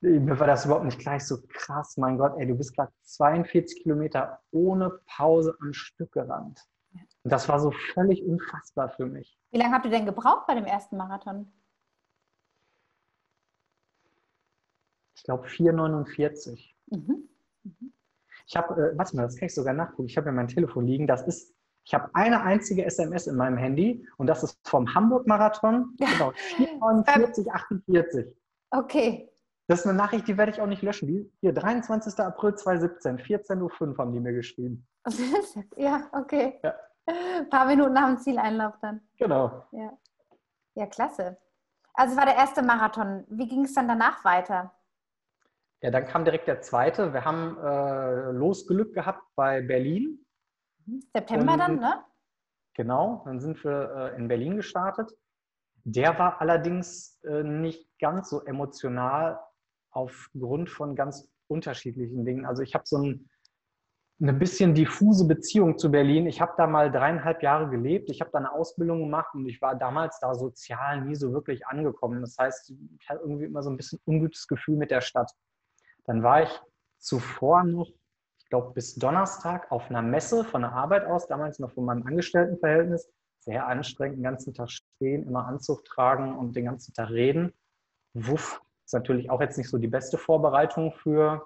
Mir war das überhaupt nicht gleich so krass. Mein Gott, ey, du bist gerade 42 Kilometer ohne Pause am Stück gerannt. Und das war so völlig unfassbar für mich. Wie lange habt ihr denn gebraucht bei dem ersten Marathon? Ich glaube 4,49. Mhm. Mhm. Ich habe, äh, warte mal, das kann ich sogar nachgucken. Ich habe ja mein Telefon liegen. Das ist, ich habe eine einzige SMS in meinem Handy und das ist vom Hamburg-Marathon. Genau, 4,49, 48. Okay. Das ist eine Nachricht, die werde ich auch nicht löschen. Die, hier, 23. April 2017, 14.05 Uhr haben die mir geschrieben. ja, okay. Ja. Ein paar Minuten nach dem Zieleinlauf dann. Genau. Ja. ja, klasse. Also es war der erste Marathon. Wie ging es dann danach weiter? Ja, dann kam direkt der zweite. Wir haben äh, Losglück gehabt bei Berlin. September dann, ne? Genau, dann sind wir äh, in Berlin gestartet. Der war allerdings äh, nicht ganz so emotional aufgrund von ganz unterschiedlichen Dingen. Also ich habe so ein eine bisschen diffuse Beziehung zu Berlin. Ich habe da mal dreieinhalb Jahre gelebt. Ich habe da eine Ausbildung gemacht und ich war damals da sozial nie so wirklich angekommen. Das heißt, ich hatte irgendwie immer so ein bisschen ungutes Gefühl mit der Stadt. Dann war ich zuvor noch, ich glaube, bis Donnerstag auf einer Messe von der Arbeit aus, damals noch von meinem Angestelltenverhältnis. Sehr anstrengend, den ganzen Tag stehen, immer Anzug tragen und den ganzen Tag reden. Wuff, ist natürlich auch jetzt nicht so die beste Vorbereitung für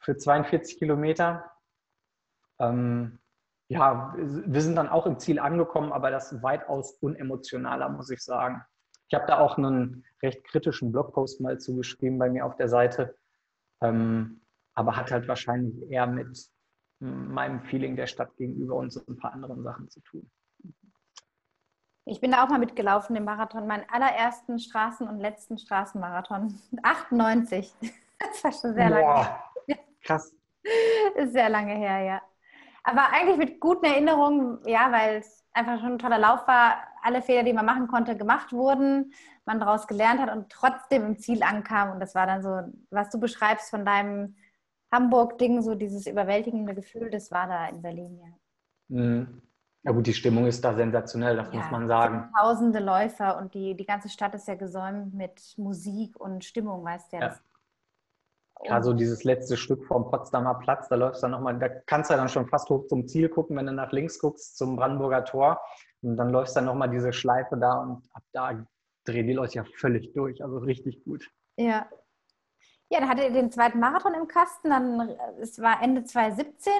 für 42 Kilometer. Ähm, ja, wir sind dann auch im Ziel angekommen, aber das weitaus unemotionaler, muss ich sagen. Ich habe da auch einen recht kritischen Blogpost mal zugeschrieben bei mir auf der Seite, ähm, aber hat halt wahrscheinlich eher mit meinem Feeling der Stadt gegenüber und so ein paar anderen Sachen zu tun. Ich bin da auch mal mitgelaufen im Marathon, meinen allerersten Straßen- und letzten Straßenmarathon. 98. Das war schon sehr Boah. lange. Krass. Ist sehr lange her, ja. Aber eigentlich mit guten Erinnerungen, ja, weil es einfach schon ein toller Lauf war. Alle Fehler, die man machen konnte, gemacht wurden, man daraus gelernt hat und trotzdem im Ziel ankam. Und das war dann so, was du beschreibst von deinem Hamburg-Ding, so dieses überwältigende Gefühl, das war da in Berlin, ja. Mhm. Ja gut, die Stimmung ist da sensationell, das ja, muss man sagen. Tausende Läufer und die, die ganze Stadt ist ja gesäumt mit Musik und Stimmung, weißt du ja. ja. Ja, so dieses letzte Stück vom Potsdamer Platz, da läufst du dann nochmal, da kannst du dann schon fast hoch zum Ziel gucken, wenn du nach links guckst, zum Brandenburger Tor. Und dann läufst dann nochmal diese Schleife da und ab da drehen die Leute ja völlig durch. Also richtig gut. Ja. Ja, dann hattet ihr den zweiten Marathon im Kasten, dann es war Ende 2017,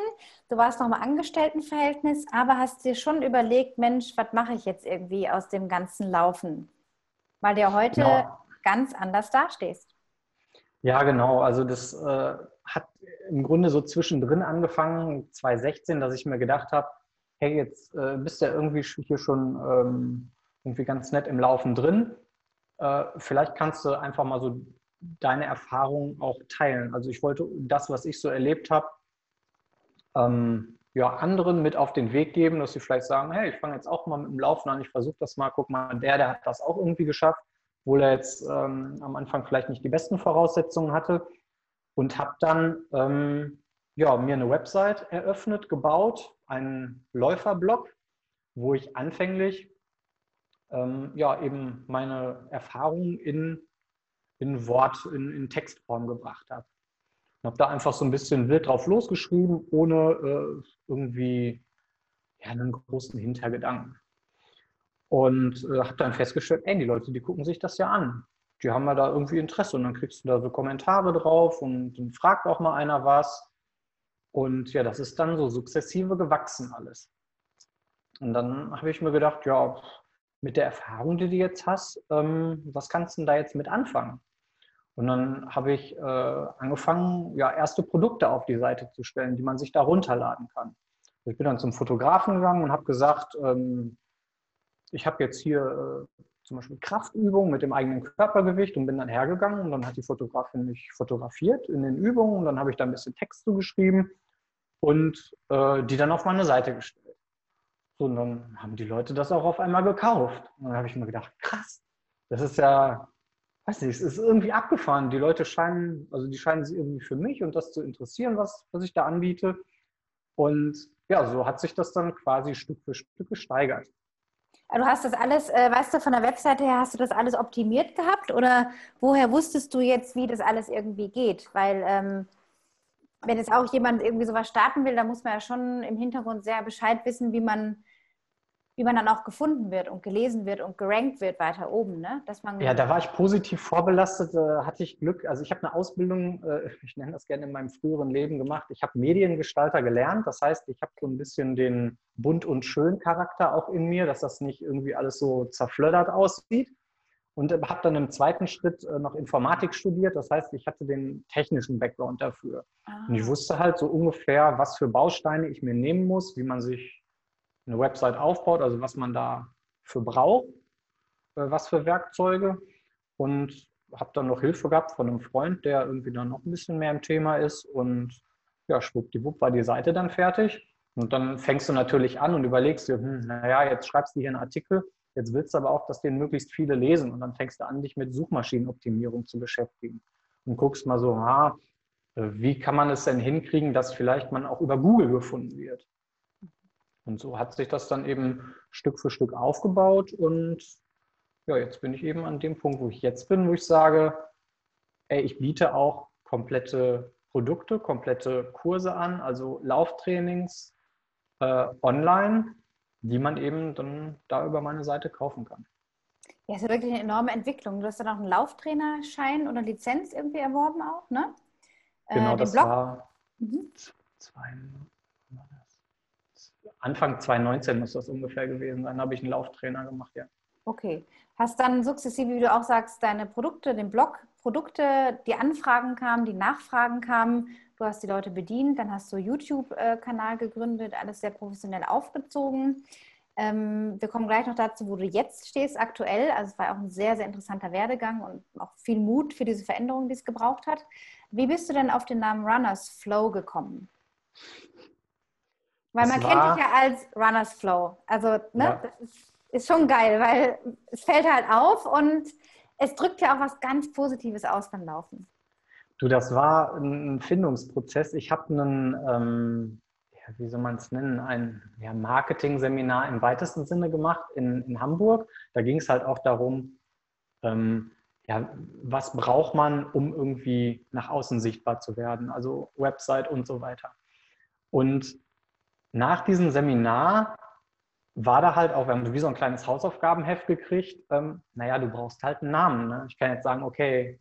du warst noch im Angestelltenverhältnis, aber hast dir schon überlegt, Mensch, was mache ich jetzt irgendwie aus dem ganzen Laufen? Weil du ja heute genau. ganz anders dastehst. Ja, genau. Also das äh, hat im Grunde so zwischendrin angefangen, 2016, dass ich mir gedacht habe, hey, jetzt äh, bist du ja irgendwie hier schon ähm, irgendwie ganz nett im Laufen drin. Äh, vielleicht kannst du einfach mal so deine Erfahrungen auch teilen. Also ich wollte das, was ich so erlebt habe, ähm, ja, anderen mit auf den Weg geben, dass sie vielleicht sagen, hey, ich fange jetzt auch mal mit dem Laufen an, ich versuche das mal, guck mal, der, der hat das auch irgendwie geschafft obwohl er jetzt ähm, am Anfang vielleicht nicht die besten Voraussetzungen hatte. Und habe dann ähm, ja, mir eine Website eröffnet, gebaut, einen Läuferblog, wo ich anfänglich ähm, ja eben meine Erfahrungen in, in Wort, in, in Textform gebracht habe. Ich habe da einfach so ein bisschen wild drauf losgeschrieben, ohne äh, irgendwie ja, einen großen Hintergedanken. Und äh, habe dann festgestellt, ey, die Leute, die gucken sich das ja an. Die haben ja da irgendwie Interesse und dann kriegst du da so Kommentare drauf und dann fragt auch mal einer was. Und ja, das ist dann so sukzessive gewachsen alles. Und dann habe ich mir gedacht, ja, mit der Erfahrung, die du jetzt hast, ähm, was kannst du denn da jetzt mit anfangen? Und dann habe ich äh, angefangen, ja, erste Produkte auf die Seite zu stellen, die man sich da runterladen kann. Ich bin dann zum Fotografen gegangen und habe gesagt, ähm, ich habe jetzt hier äh, zum Beispiel Kraftübungen mit dem eigenen Körpergewicht und bin dann hergegangen und dann hat die Fotografin mich fotografiert in den Übungen und dann habe ich da ein bisschen Text zugeschrieben und äh, die dann auf meine Seite gestellt. So, und dann haben die Leute das auch auf einmal gekauft. Und dann habe ich mir gedacht, krass, das ist ja, weiß nicht, es ist irgendwie abgefahren. Die Leute scheinen, also die scheinen sich irgendwie für mich und das zu interessieren, was, was ich da anbiete. Und ja, so hat sich das dann quasi Stück für Stück gesteigert. Du hast das alles, äh, weißt du, von der Webseite her hast du das alles optimiert gehabt oder woher wusstest du jetzt, wie das alles irgendwie geht? Weil ähm, wenn jetzt auch jemand irgendwie sowas starten will, da muss man ja schon im Hintergrund sehr Bescheid wissen, wie man wie man dann auch gefunden wird und gelesen wird und gerankt wird weiter oben. Ne? Dass man ja, da war ich positiv vorbelastet, äh, hatte ich Glück. Also ich habe eine Ausbildung, äh, ich nenne das gerne in meinem früheren Leben gemacht. Ich habe Mediengestalter gelernt. Das heißt, ich habe so ein bisschen den bunt und schön Charakter auch in mir, dass das nicht irgendwie alles so zerflöddert aussieht. Und habe dann im zweiten Schritt äh, noch Informatik studiert. Das heißt, ich hatte den technischen Background dafür. Ah. Und ich wusste halt so ungefähr, was für Bausteine ich mir nehmen muss, wie man sich eine Website aufbaut, also was man da für braucht, äh, was für Werkzeuge. Und habe dann noch Hilfe gehabt von einem Freund, der irgendwie dann noch ein bisschen mehr im Thema ist. Und ja, schwuppdiwupp war die Seite dann fertig. Und dann fängst du natürlich an und überlegst dir, hm, naja, jetzt schreibst du hier einen Artikel, jetzt willst du aber auch, dass den möglichst viele lesen. Und dann fängst du an, dich mit Suchmaschinenoptimierung zu beschäftigen. Und guckst mal so, ha, wie kann man es denn hinkriegen, dass vielleicht man auch über Google gefunden wird? Und so hat sich das dann eben Stück für Stück aufgebaut. Und ja, jetzt bin ich eben an dem Punkt, wo ich jetzt bin, wo ich sage, ey, ich biete auch komplette Produkte, komplette Kurse an, also Lauftrainings äh, online, die man eben dann da über meine Seite kaufen kann. Ja, ist ja wirklich eine enorme Entwicklung. Du hast dann auch einen Lauftrainerschein oder Lizenz irgendwie erworben auch, ne? Genau, äh, das Blog? war mhm. zwei, Anfang 2019 muss das ungefähr gewesen sein, habe ich einen Lauftrainer gemacht, ja. Okay. Hast dann sukzessive, wie du auch sagst, deine Produkte, den Blog, Produkte, die Anfragen kamen, die Nachfragen kamen, du hast die Leute bedient, dann hast du YouTube-Kanal gegründet, alles sehr professionell aufgezogen. Ähm, wir kommen gleich noch dazu, wo du jetzt stehst, aktuell. Also es war auch ein sehr, sehr interessanter Werdegang und auch viel Mut für diese Veränderung, die es gebraucht hat. Wie bist du denn auf den Namen Runners Flow gekommen? Weil man kennt dich ja als Runners Flow. Also, ne, ja. das ist, ist schon geil, weil es fällt halt auf und es drückt ja auch was ganz Positives aus beim Laufen. Du, das war ein Findungsprozess. Ich habe einen, ähm, ja, wie soll man es nennen, ein ja, Marketing-Seminar im weitesten Sinne gemacht in, in Hamburg. Da ging es halt auch darum, ähm, ja, was braucht man, um irgendwie nach außen sichtbar zu werden, also Website und so weiter. Und nach diesem Seminar war da halt auch, wir haben wie so ein kleines Hausaufgabenheft gekriegt, ähm, naja, du brauchst halt einen Namen. Ne? Ich kann jetzt sagen, okay,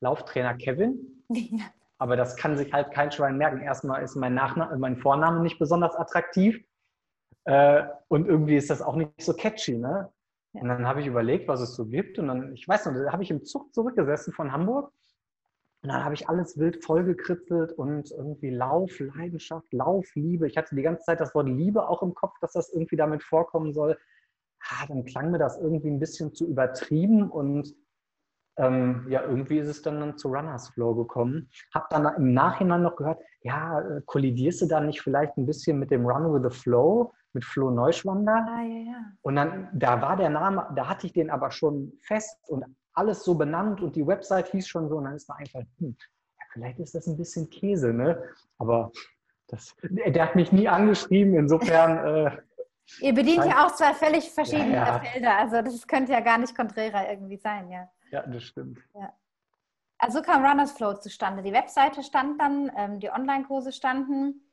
Lauftrainer Kevin, ja. aber das kann sich halt kein Schwein merken. Erstmal ist mein, Nachname, mein Vorname nicht besonders attraktiv äh, und irgendwie ist das auch nicht so catchy. Ne? Ja. Und dann habe ich überlegt, was es so gibt und dann, ich weiß noch, da habe ich im Zug zurückgesessen von Hamburg und dann habe ich alles wild vollgekritzelt und irgendwie Lauf, Leidenschaft, Lauf, Liebe. Ich hatte die ganze Zeit das Wort Liebe auch im Kopf, dass das irgendwie damit vorkommen soll. Ah, dann klang mir das irgendwie ein bisschen zu übertrieben und ähm, ja, irgendwie ist es dann, dann zu Runners Flow gekommen. Habe dann im Nachhinein noch gehört, ja, äh, kollidierst du da nicht vielleicht ein bisschen mit dem Run with the Flow, mit Flo Neuschwander? Ah, ja, ja. Und dann, da war der Name, da hatte ich den aber schon fest und alles so benannt und die Website hieß schon so und dann ist mir einfach, hm, ja, vielleicht ist das ein bisschen Käse, ne? Aber das, der hat mich nie angeschrieben, insofern. Äh, Ihr bedient ja auch zwei völlig verschiedene ja, ja. Felder. Also das könnte ja gar nicht konträrer irgendwie sein, ja. Ja, das stimmt. Ja. Also kam Runners Flow zustande. Die Webseite stand dann, ähm, die Online-Kurse standen.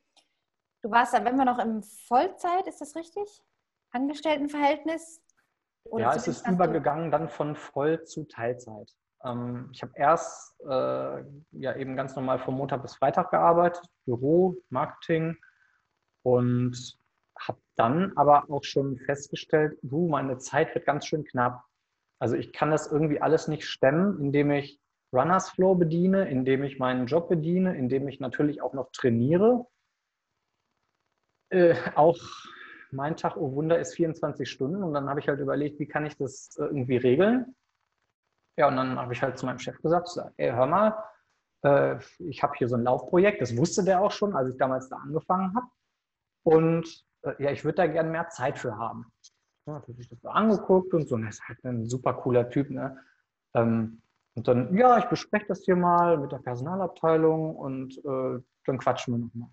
Du warst dann, wenn wir noch im Vollzeit, ist das richtig? Angestelltenverhältnis? Oder ja, es ist übergegangen dann von Voll zu Teilzeit. Ähm, ich habe erst äh, ja eben ganz normal von Montag bis Freitag gearbeitet, Büro, Marketing und habe dann aber auch schon festgestellt, du, meine Zeit wird ganz schön knapp. Also ich kann das irgendwie alles nicht stemmen, indem ich Runners Flow bediene, indem ich meinen Job bediene, indem ich natürlich auch noch trainiere. Äh, auch mein Tag, oh Wunder, ist 24 Stunden und dann habe ich halt überlegt, wie kann ich das irgendwie regeln. Ja, und dann habe ich halt zu meinem Chef gesagt, ey, hör mal, äh, ich habe hier so ein Laufprojekt, das wusste der auch schon, als ich damals da angefangen habe. Und äh, ja, ich würde da gerne mehr Zeit für haben. Ja, hat sich das so angeguckt und so, und er ist halt ein super cooler Typ, ne? Ähm, und dann, ja, ich bespreche das hier mal mit der Personalabteilung und äh, dann quatschen wir nochmal.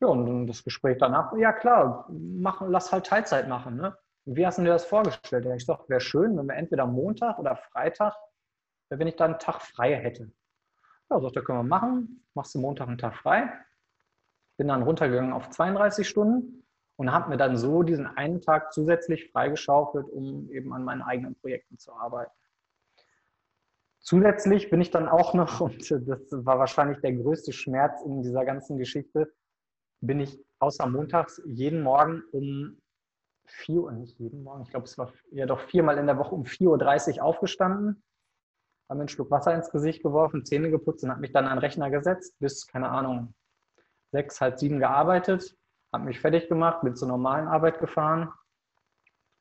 Ja, und dann das Gespräch danach, ja klar, mach, lass halt Teilzeit machen. Ne? Wie hast du dir das vorgestellt? Ich sage, wäre schön, wenn wir entweder Montag oder Freitag, wenn ich da einen Tag frei hätte. Ja, sagt er, können wir machen. Machst du Montag einen Tag frei. Bin dann runtergegangen auf 32 Stunden und habe mir dann so diesen einen Tag zusätzlich freigeschaufelt, um eben an meinen eigenen Projekten zu arbeiten. Zusätzlich bin ich dann auch noch, und das war wahrscheinlich der größte Schmerz in dieser ganzen Geschichte, bin ich außer montags jeden Morgen um 4 Uhr, nicht jeden Morgen, ich glaube, es war ja doch viermal in der Woche um 4.30 Uhr aufgestanden, habe mir einen Schluck Wasser ins Gesicht geworfen, Zähne geputzt und habe mich dann an den Rechner gesetzt, bis, keine Ahnung, sechs, halb sieben gearbeitet, habe mich fertig gemacht, bin zur normalen Arbeit gefahren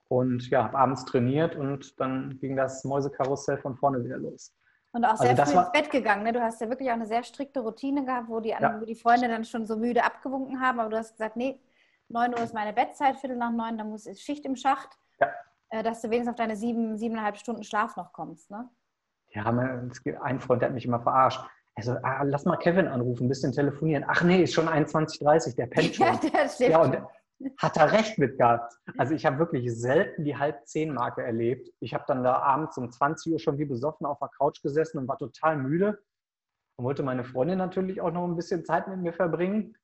und ja, habe abends trainiert und dann ging das Mäusekarussell von vorne wieder los. Und auch also sehr also früh ins Bett gegangen. Ne? Du hast ja wirklich auch eine sehr strikte Routine gehabt, wo die, ja. wo die Freunde dann schon so müde abgewunken haben, aber du hast gesagt, nee, 9 Uhr ist meine Bettzeit, Viertel nach neun, dann muss ist Schicht im Schacht, ja. Äh, dass du wenigstens auf deine sieben, siebeneinhalb Stunden Schlaf noch kommst. Ne? Ja, ein Freund, der hat mich immer verarscht. Also, ah, lass mal Kevin anrufen, ein bisschen telefonieren. Ach nee, ist schon 21.30 der pennt schon. Ja, der schläft ja, und hat er recht mit gehabt. Also ich habe wirklich selten die halb zehn Marke erlebt. Ich habe dann da abends um 20 Uhr schon wie besoffen auf der Couch gesessen und war total müde. Und wollte meine Freundin natürlich auch noch ein bisschen Zeit mit mir verbringen.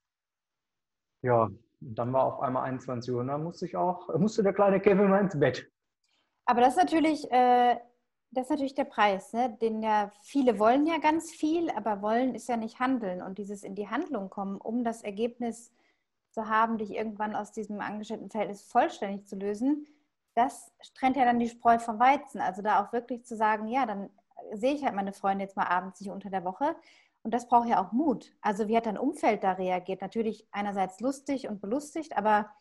Ja, dann war auf einmal 21 Uhr und dann musste ich auch, musste der kleine Kevin mal ins Bett. Aber das ist natürlich äh, das ist natürlich der Preis, ne? den ja viele wollen ja ganz viel, aber wollen ist ja nicht handeln und dieses in die Handlung kommen, um das Ergebnis zu haben, dich irgendwann aus diesem Angestelltenverhältnis vollständig zu lösen, das trennt ja dann die Spreu vom Weizen. Also da auch wirklich zu sagen, ja, dann sehe ich halt meine Freunde jetzt mal abends nicht unter der Woche. Und das braucht ja auch Mut. Also wie hat dein Umfeld da reagiert? Natürlich einerseits lustig und belustigt, aber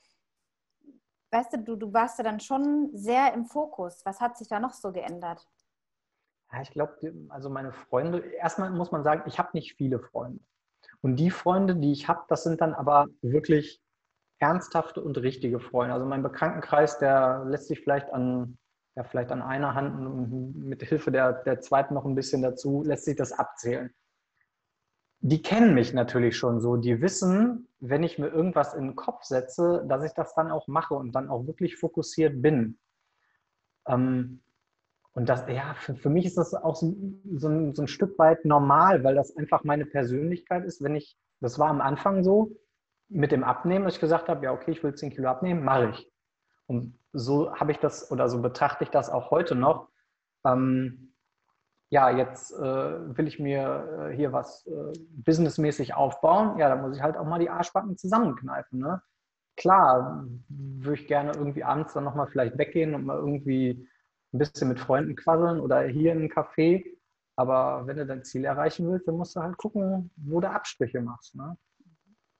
weißt du, du, du warst ja dann schon sehr im Fokus. Was hat sich da noch so geändert? Ja, ich glaube, also meine Freunde, erstmal muss man sagen, ich habe nicht viele Freunde. Und die Freunde, die ich habe, das sind dann aber wirklich ernsthafte und richtige Freunde. Also mein Bekanntenkreis, der lässt sich vielleicht an, ja, vielleicht an einer Hand und mit Hilfe der, der zweiten noch ein bisschen dazu, lässt sich das abzählen. Die kennen mich natürlich schon so. Die wissen, wenn ich mir irgendwas in den Kopf setze, dass ich das dann auch mache und dann auch wirklich fokussiert bin. Ähm, und das, ja, für, für mich ist das auch so, so, ein, so ein Stück weit normal, weil das einfach meine Persönlichkeit ist. Wenn ich, das war am Anfang so, mit dem Abnehmen, dass ich gesagt habe, ja, okay, ich will 10 Kilo abnehmen, mache ich. Und so habe ich das oder so betrachte ich das auch heute noch. Ähm, ja, jetzt äh, will ich mir äh, hier was äh, businessmäßig aufbauen. Ja, da muss ich halt auch mal die Arschbacken zusammenkneifen. Ne? Klar, würde ich gerne irgendwie abends dann nochmal vielleicht weggehen und mal irgendwie ein bisschen mit Freunden quasseln oder hier in einem Café. Aber wenn du dein Ziel erreichen willst, dann musst du halt gucken, wo du Abstriche machst. Ne?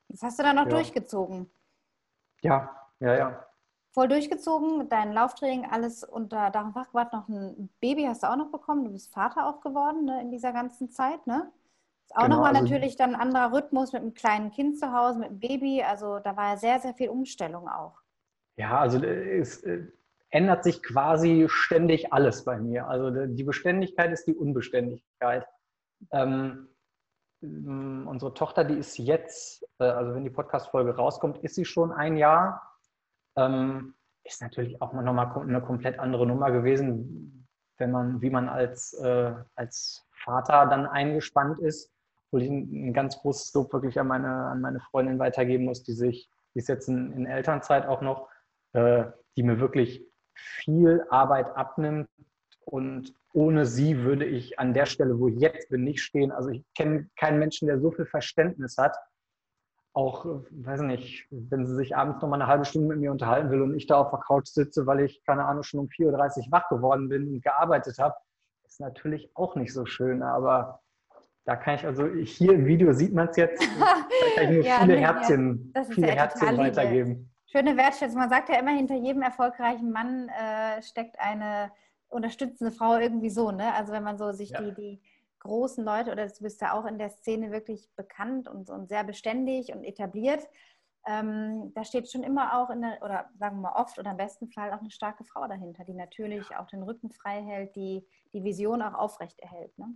Das hast du dann noch ja. durchgezogen. Ja, ja, ja. Voll durchgezogen, dein Lauftraining, alles unter Dach und Fach. Noch ein Baby hast du auch noch bekommen. Du bist Vater auch geworden ne, in dieser ganzen Zeit. Ne? Ist auch genau, nochmal also, natürlich dann ein anderer Rhythmus mit einem kleinen Kind zu Hause, mit einem Baby. Also da war ja sehr, sehr viel Umstellung auch. Ja, also es, äh, ändert sich quasi ständig alles bei mir. Also die Beständigkeit ist die Unbeständigkeit. Ähm, unsere Tochter, die ist jetzt, äh, also wenn die Podcast-Folge rauskommt, ist sie schon ein Jahr. ähm, ist natürlich auch nochmal eine komplett andere Nummer gewesen, wenn man, wie man als, äh, als Vater dann eingespannt ist. Wo ich ein, ein ganz großes Lob wirklich an meine, an meine Freundin weitergeben muss, die sich, die ist jetzt in, in Elternzeit auch noch, äh, die mir wirklich viel Arbeit abnimmt und ohne sie würde ich an der Stelle, wo ich jetzt bin, nicht stehen. Also ich kenne keinen Menschen, der so viel Verständnis hat. Auch, weiß nicht, wenn sie sich abends noch mal eine halbe Stunde mit mir unterhalten will und ich da auf der Couch sitze, weil ich, keine Ahnung, schon um 4.30 Uhr wach geworden bin und gearbeitet habe, ist natürlich auch nicht so schön. Aber da kann ich also, hier im Video sieht man es jetzt, da kann ich nur ja, viele Herzchen, viele ja Herzchen weitergeben. Schöne Wertschätzung. Man sagt ja immer, hinter jedem erfolgreichen Mann äh, steckt eine unterstützende Frau irgendwie so, ne? Also wenn man so sich ja. die, die großen Leute, oder du bist ja auch in der Szene wirklich bekannt und, und sehr beständig und etabliert, ähm, da steht schon immer auch in der, oder sagen wir mal oft oder im besten Fall auch eine starke Frau dahinter, die natürlich auch den Rücken frei hält, die die Vision auch aufrecht erhält. Ne?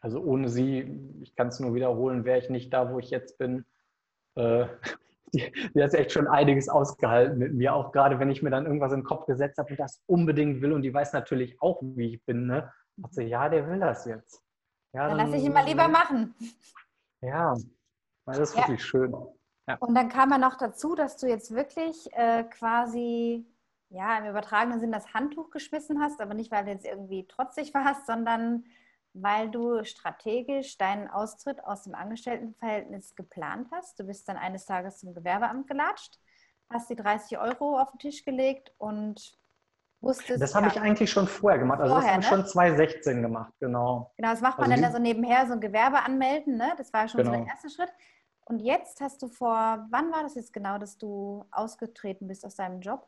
Also ohne sie, ich kann es nur wiederholen, wäre ich nicht da, wo ich jetzt bin. Äh, die, die hat echt schon einiges ausgehalten mit mir, auch gerade wenn ich mir dann irgendwas in den Kopf gesetzt habe und das unbedingt will und die weiß natürlich auch, wie ich bin. Ne? Hat sie, ja, der will das jetzt. Ja, dann, dann lasse ich ihn mal lieber machen. Ja, das ist wirklich ja. schön. Ja. Und dann kam ja noch dazu, dass du jetzt wirklich äh, quasi, ja, im übertragenen Sinn das Handtuch geschmissen hast, aber nicht, weil du jetzt irgendwie trotzig warst, sondern weil du strategisch deinen Austritt aus dem Angestelltenverhältnis geplant hast. Du bist dann eines Tages zum Gewerbeamt gelatscht, hast die 30 Euro auf den Tisch gelegt und wusstest. Das habe ja, ich eigentlich schon vorher gemacht. Also vorher, das habe ich ne? schon 2016 gemacht, genau. Genau, das macht man also dann so nebenher, so ein Gewerbe anmelden, ne? Das war schon genau. so der erste Schritt. Und jetzt hast du vor, wann war das jetzt genau, dass du ausgetreten bist aus deinem Job?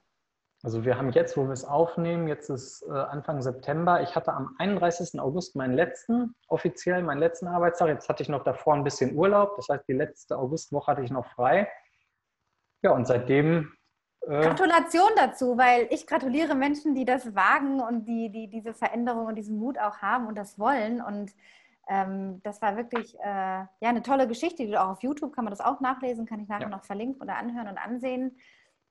Also wir haben jetzt, wo wir es aufnehmen, jetzt ist äh, Anfang September. Ich hatte am 31. August meinen letzten, offiziell meinen letzten Arbeitstag. Jetzt hatte ich noch davor ein bisschen Urlaub. Das heißt, die letzte Augustwoche hatte ich noch frei. Ja, und seitdem. Äh Gratulation dazu, weil ich gratuliere Menschen, die das wagen und die, die diese Veränderung und diesen Mut auch haben und das wollen. Und ähm, das war wirklich äh, ja, eine tolle Geschichte, die auch auf YouTube kann man das auch nachlesen, kann ich nachher ja. noch verlinken oder anhören und ansehen.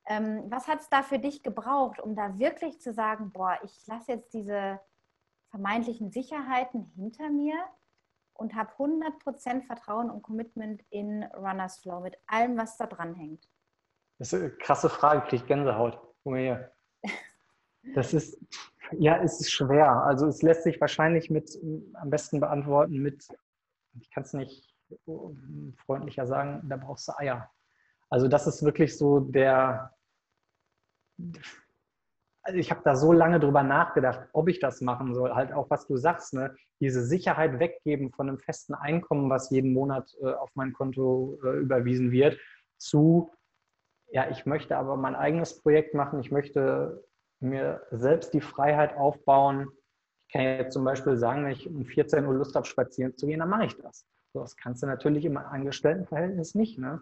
Ähm, was hat es da für dich gebraucht, um da wirklich zu sagen, boah, ich lasse jetzt diese vermeintlichen Sicherheiten hinter mir und habe 100% Vertrauen und Commitment in Runners Flow mit allem, was da dran hängt? Das ist eine krasse Frage, kriege Gänsehaut. Guck mal hier. Das ist, ja, es ist schwer. Also es lässt sich wahrscheinlich mit am besten beantworten mit, ich kann es nicht freundlicher sagen, da brauchst du Eier. Also das ist wirklich so der, also ich habe da so lange drüber nachgedacht, ob ich das machen soll. Halt auch, was du sagst, ne? diese Sicherheit weggeben von einem festen Einkommen, was jeden Monat äh, auf mein Konto äh, überwiesen wird, zu, ja, ich möchte aber mein eigenes Projekt machen, ich möchte mir selbst die Freiheit aufbauen. Ich kann jetzt zum Beispiel sagen, wenn ich um 14 Uhr Lust habe, spazieren zu gehen, dann mache ich das. So, das kannst du natürlich im Angestelltenverhältnis nicht. Ne?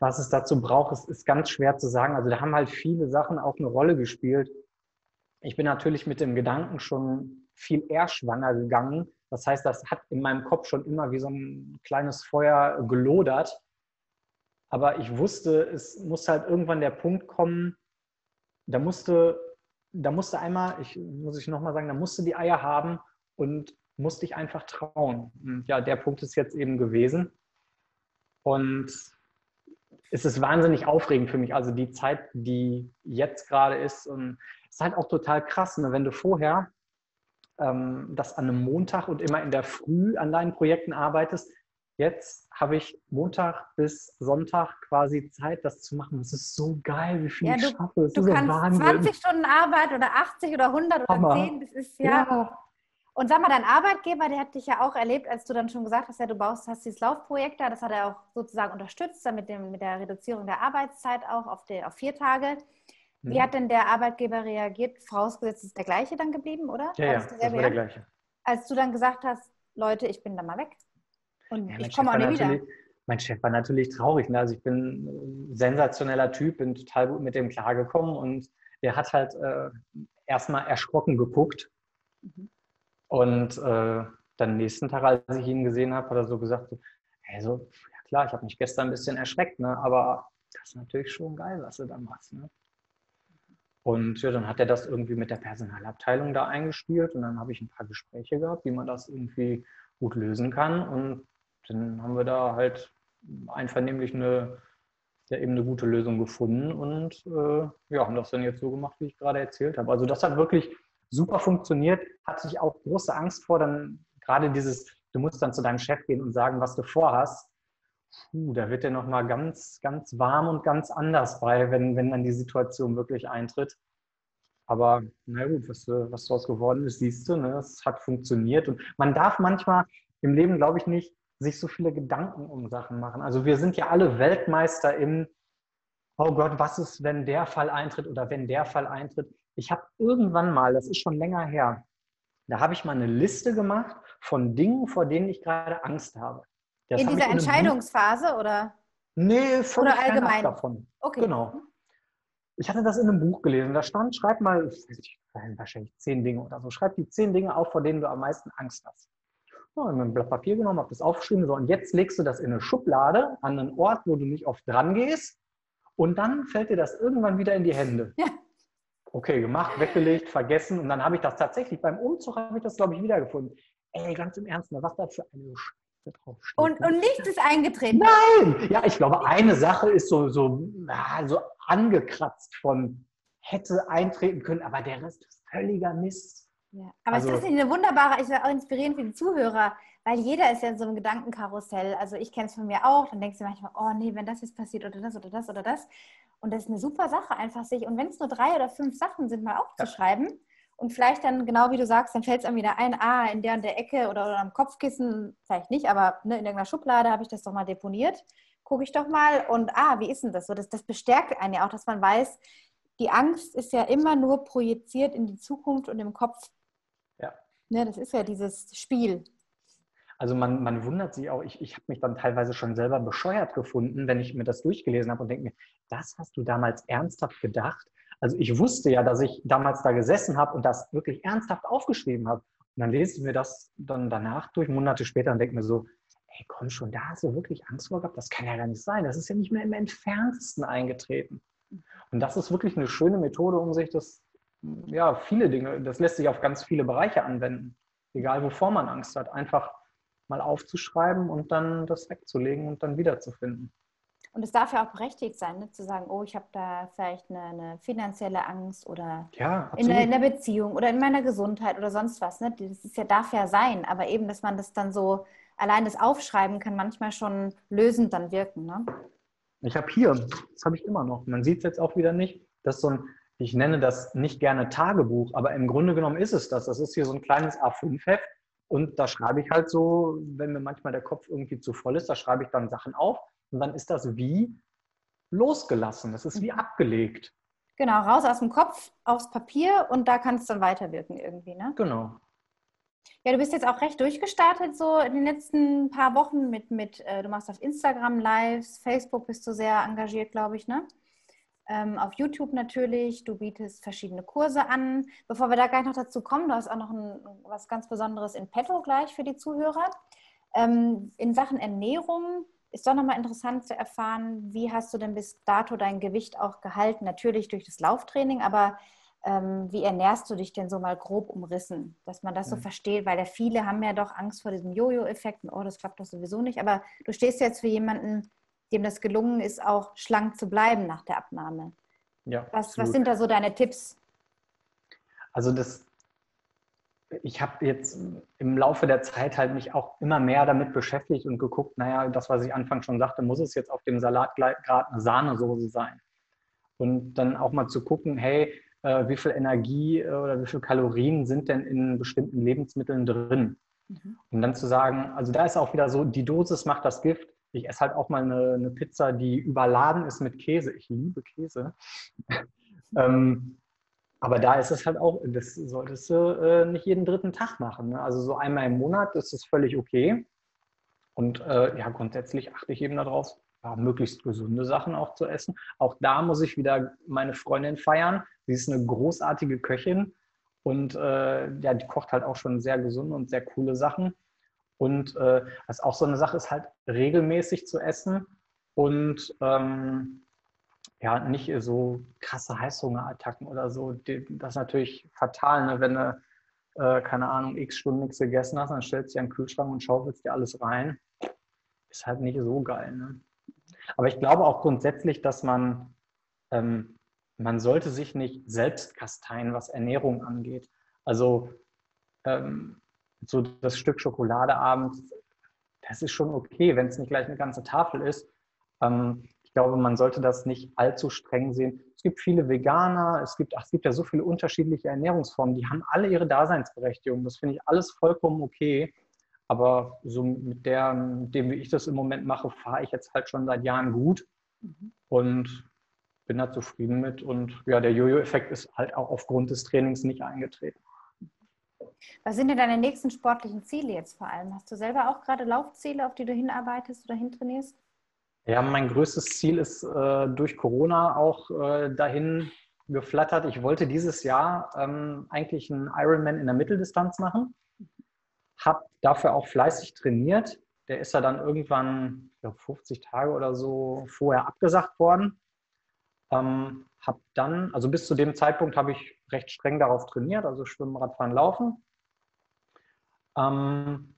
Was es dazu braucht, ist, ist ganz schwer zu sagen. Also da haben halt viele Sachen auch eine Rolle gespielt. Ich bin natürlich mit dem Gedanken schon viel eher schwanger gegangen. Das heißt, das hat in meinem Kopf schon immer wie so ein kleines Feuer gelodert. Aber ich wusste, es muss halt irgendwann der Punkt kommen, da musste, da musste einmal, ich muss ich nochmal sagen, da musste die Eier haben und musste ich einfach trauen. Und ja, der Punkt ist jetzt eben gewesen. Und es ist wahnsinnig aufregend für mich. Also die Zeit, die jetzt gerade ist, und ist halt auch total krass, ne? wenn du vorher ähm, das an einem Montag und immer in der Früh an deinen Projekten arbeitest. Jetzt habe ich Montag bis Sonntag quasi Zeit, das zu machen. Das ist so geil, wie viel ja, du, ich schaffe. Das du kannst Wahnsinn. 20 Stunden Arbeit oder 80 oder 100 Hammer. oder 10. Das ist ja, ja. Und sag mal, dein Arbeitgeber, der hat dich ja auch erlebt, als du dann schon gesagt hast, ja, du baust, hast dieses Laufprojekt da, das hat er auch sozusagen unterstützt, dann mit, dem, mit der Reduzierung der Arbeitszeit auch auf, die, auf vier Tage. Wie mhm. hat denn der Arbeitgeber reagiert? Vorausgesetzt ist der gleiche dann geblieben, oder? Ja, ja das war der gleiche. Als du dann gesagt hast, Leute, ich bin da mal weg und ja, ich komme auch nicht wieder. Mein Chef war natürlich traurig. Ne? Also ich bin ein sensationeller Typ, bin total gut mit dem klargekommen und der hat halt äh, erstmal erschrocken geguckt. Mhm und äh, dann nächsten Tag, als ich ihn gesehen habe, hat er so gesagt, so, hey, so, ja klar, ich habe mich gestern ein bisschen erschreckt, ne? aber das ist natürlich schon geil, was du da machst. Ne? Und ja, dann hat er das irgendwie mit der Personalabteilung da eingespielt und dann habe ich ein paar Gespräche gehabt, wie man das irgendwie gut lösen kann. Und dann haben wir da halt einvernehmlich eine, ja, eben eine gute Lösung gefunden und äh, ja, haben das dann jetzt so gemacht, wie ich gerade erzählt habe. Also das hat wirklich super funktioniert, hatte ich auch große Angst vor, dann gerade dieses, du musst dann zu deinem Chef gehen und sagen, was du vorhast. Puh, da wird dir nochmal ganz, ganz warm und ganz anders bei, wenn, wenn dann die Situation wirklich eintritt. Aber na gut, was, was daraus geworden ist, siehst du, ne? es hat funktioniert. Und man darf manchmal im Leben, glaube ich, nicht sich so viele Gedanken um Sachen machen. Also wir sind ja alle Weltmeister im, oh Gott, was ist, wenn der Fall eintritt oder wenn der Fall eintritt. Ich habe irgendwann mal, das ist schon länger her, da habe ich mal eine Liste gemacht von Dingen, vor denen ich gerade Angst habe. Das in dieser Entscheidungsphase Buch, oder? Nee, oder allgemein davon. Okay. Genau. Ich hatte das in einem Buch gelesen. Da stand, schreib mal, wahrscheinlich zehn Dinge oder so. Schreib die zehn Dinge auf, vor denen du am meisten Angst hast. Ja, ich habe ein Blatt Papier genommen, habe das aufgeschrieben. So, und jetzt legst du das in eine Schublade an einen Ort, wo du nicht oft dran gehst. Und dann fällt dir das irgendwann wieder in die Hände. Ja. Okay, gemacht, weggelegt, vergessen. Und dann habe ich das tatsächlich beim Umzug, habe ich das, glaube ich, wiedergefunden. Ey, ganz im Ernst, was da für eine Scheiße draufsteht. Und, und nichts ist eingetreten. Nein! Ja, ich glaube, eine Sache ist so, so, so angekratzt von hätte eintreten können, aber der Rest ist völliger Mist. Ja. Aber also, es ist eine wunderbare, ich auch inspirierend für die Zuhörer, weil jeder ist ja in so einem Gedankenkarussell. Also ich kenne es von mir auch, dann denkst du manchmal, oh nee, wenn das jetzt passiert oder das oder das oder das. Und das ist eine super Sache, einfach sich, und wenn es nur drei oder fünf Sachen sind, mal aufzuschreiben. Ja. Und vielleicht dann, genau wie du sagst, dann fällt es einem wieder ein, ah, in der und der Ecke oder, oder am Kopfkissen, vielleicht nicht, aber ne, in irgendeiner Schublade habe ich das doch mal deponiert. Gucke ich doch mal und ah, wie ist denn das? So, das, das bestärkt einen ja auch, dass man weiß, die Angst ist ja immer nur projiziert in die Zukunft und im Kopf. Ja. Ne, das ist ja dieses Spiel. Also man, man wundert sich auch, ich, ich habe mich dann teilweise schon selber bescheuert gefunden, wenn ich mir das durchgelesen habe und denke mir, das hast du damals ernsthaft gedacht? Also ich wusste ja, dass ich damals da gesessen habe und das wirklich ernsthaft aufgeschrieben habe. Und dann lese ich mir das dann danach durch, Monate später, und denke mir so, ey, komm schon, da hast du wirklich Angst vor gehabt? Das kann ja gar nicht sein. Das ist ja nicht mehr im entferntesten eingetreten. Und das ist wirklich eine schöne Methode, um sich das, ja, viele Dinge, das lässt sich auf ganz viele Bereiche anwenden. Egal, wovor man Angst hat. Einfach mal aufzuschreiben und dann das wegzulegen und dann wiederzufinden. Und es darf ja auch berechtigt sein, ne? zu sagen, oh, ich habe da vielleicht eine, eine, finanzielle Angst oder ja, in, der, in, der, Beziehung oder in meiner Gesundheit oder sonst was. Ne? Das ist ja, darf ja sein, aber eben, dass man das dann so, allein das Aufschreiben kann manchmal schon lösend dann wirken. Ne? Ich habe hier, das habe ich immer noch, man sieht es jetzt auch wieder nicht, das ist so ein, ich nenne das nicht gerne Tagebuch, aber im Grunde genommen ist es das. Das ist hier so ein kleines A5-Heft und da schreibe ich halt so, wenn mir manchmal der Kopf irgendwie zu voll ist, da schreibe ich dann Sachen auf und dann ist das wie losgelassen. Das ist wie mhm. abgelegt. Genau, raus aus dem Kopf, aufs Papier und da kann es dann weiterwirken irgendwie, ne? Genau. Ja, du bist jetzt auch recht durchgestartet so in den letzten paar Wochen mit, mit äh, du machst auf Instagram Lives, Facebook bist du sehr engagiert, glaube ich, ne? Ähm, auf YouTube natürlich. Du bietest verschiedene Kurse an. Bevor wir da gleich noch dazu kommen, du hast auch noch ein, was ganz Besonderes in petto gleich für die Zuhörer. Ähm, in Sachen Ernährung ist doch nochmal interessant zu erfahren, wie hast du denn bis dato dein Gewicht auch gehalten? Natürlich durch das Lauftraining, aber ähm, wie ernährst du dich denn so mal grob umrissen, dass man das so mhm. versteht, weil ja viele haben ja doch Angst vor diesem Jojo-Effekt und oh, das klappt doch sowieso nicht. Aber du stehst jetzt für jemanden, dem das gelungen ist, auch schlank zu bleiben nach der Abnahme. Ja, was, was sind da so deine Tipps? Also das, ich habe jetzt im Laufe der Zeit halt mich auch immer mehr damit beschäftigt und geguckt, naja, das, was ich anfangs schon sagte, muss es jetzt auf dem Salat gerade eine Sahnesoße sein? Und dann auch mal zu gucken, hey, äh, wie viel Energie äh, oder wie viel Kalorien sind denn in bestimmten Lebensmitteln drin? Mhm. Und dann zu sagen, also da ist auch wieder so, die Dosis macht das Gift. Ich esse halt auch mal eine, eine Pizza, die überladen ist mit Käse. Ich liebe Käse. ähm, aber da ist es halt auch, das solltest du äh, nicht jeden dritten Tag machen. Ne? Also so einmal im Monat ist es völlig okay. Und äh, ja, grundsätzlich achte ich eben darauf, ja, möglichst gesunde Sachen auch zu essen. Auch da muss ich wieder meine Freundin feiern. Sie ist eine großartige Köchin und äh, ja, die kocht halt auch schon sehr gesunde und sehr coole Sachen. Und äh, was auch so eine Sache ist, halt regelmäßig zu essen und ähm, ja, nicht so krasse Heißhungerattacken oder so. Das ist natürlich fatal, ne? wenn du, äh, keine Ahnung, x Stunden nichts gegessen hast, dann stellst du dir einen Kühlschrank und schaufelst dir alles rein. Ist halt nicht so geil. Ne? Aber ich glaube auch grundsätzlich, dass man, ähm, man sollte sich nicht selbst kasteien, was Ernährung angeht. Also ähm, so das Stück Schokolade abends, das ist schon okay, wenn es nicht gleich eine ganze Tafel ist. Ähm, glaube, man sollte das nicht allzu streng sehen. Es gibt viele Veganer, es gibt, ach, es gibt ja so viele unterschiedliche Ernährungsformen, die haben alle ihre Daseinsberechtigung. Das finde ich alles vollkommen okay. Aber so mit, der, mit dem, wie ich das im Moment mache, fahre ich jetzt halt schon seit Jahren gut und bin da zufrieden mit. Und ja, der Jojo-Effekt ist halt auch aufgrund des Trainings nicht eingetreten. Was sind denn deine nächsten sportlichen Ziele jetzt vor allem? Hast du selber auch gerade Laufziele, auf die du hinarbeitest oder hintrainierst? Ja, mein größtes Ziel ist äh, durch Corona auch äh, dahin geflattert. Ich wollte dieses Jahr ähm, eigentlich einen Ironman in der Mitteldistanz machen, habe dafür auch fleißig trainiert. Der ist ja dann irgendwann, ich glaube, 50 Tage oder so vorher abgesagt worden. Ähm, habe dann, also bis zu dem Zeitpunkt habe ich recht streng darauf trainiert, also Schwimmen, Radfahren, Laufen. Ähm,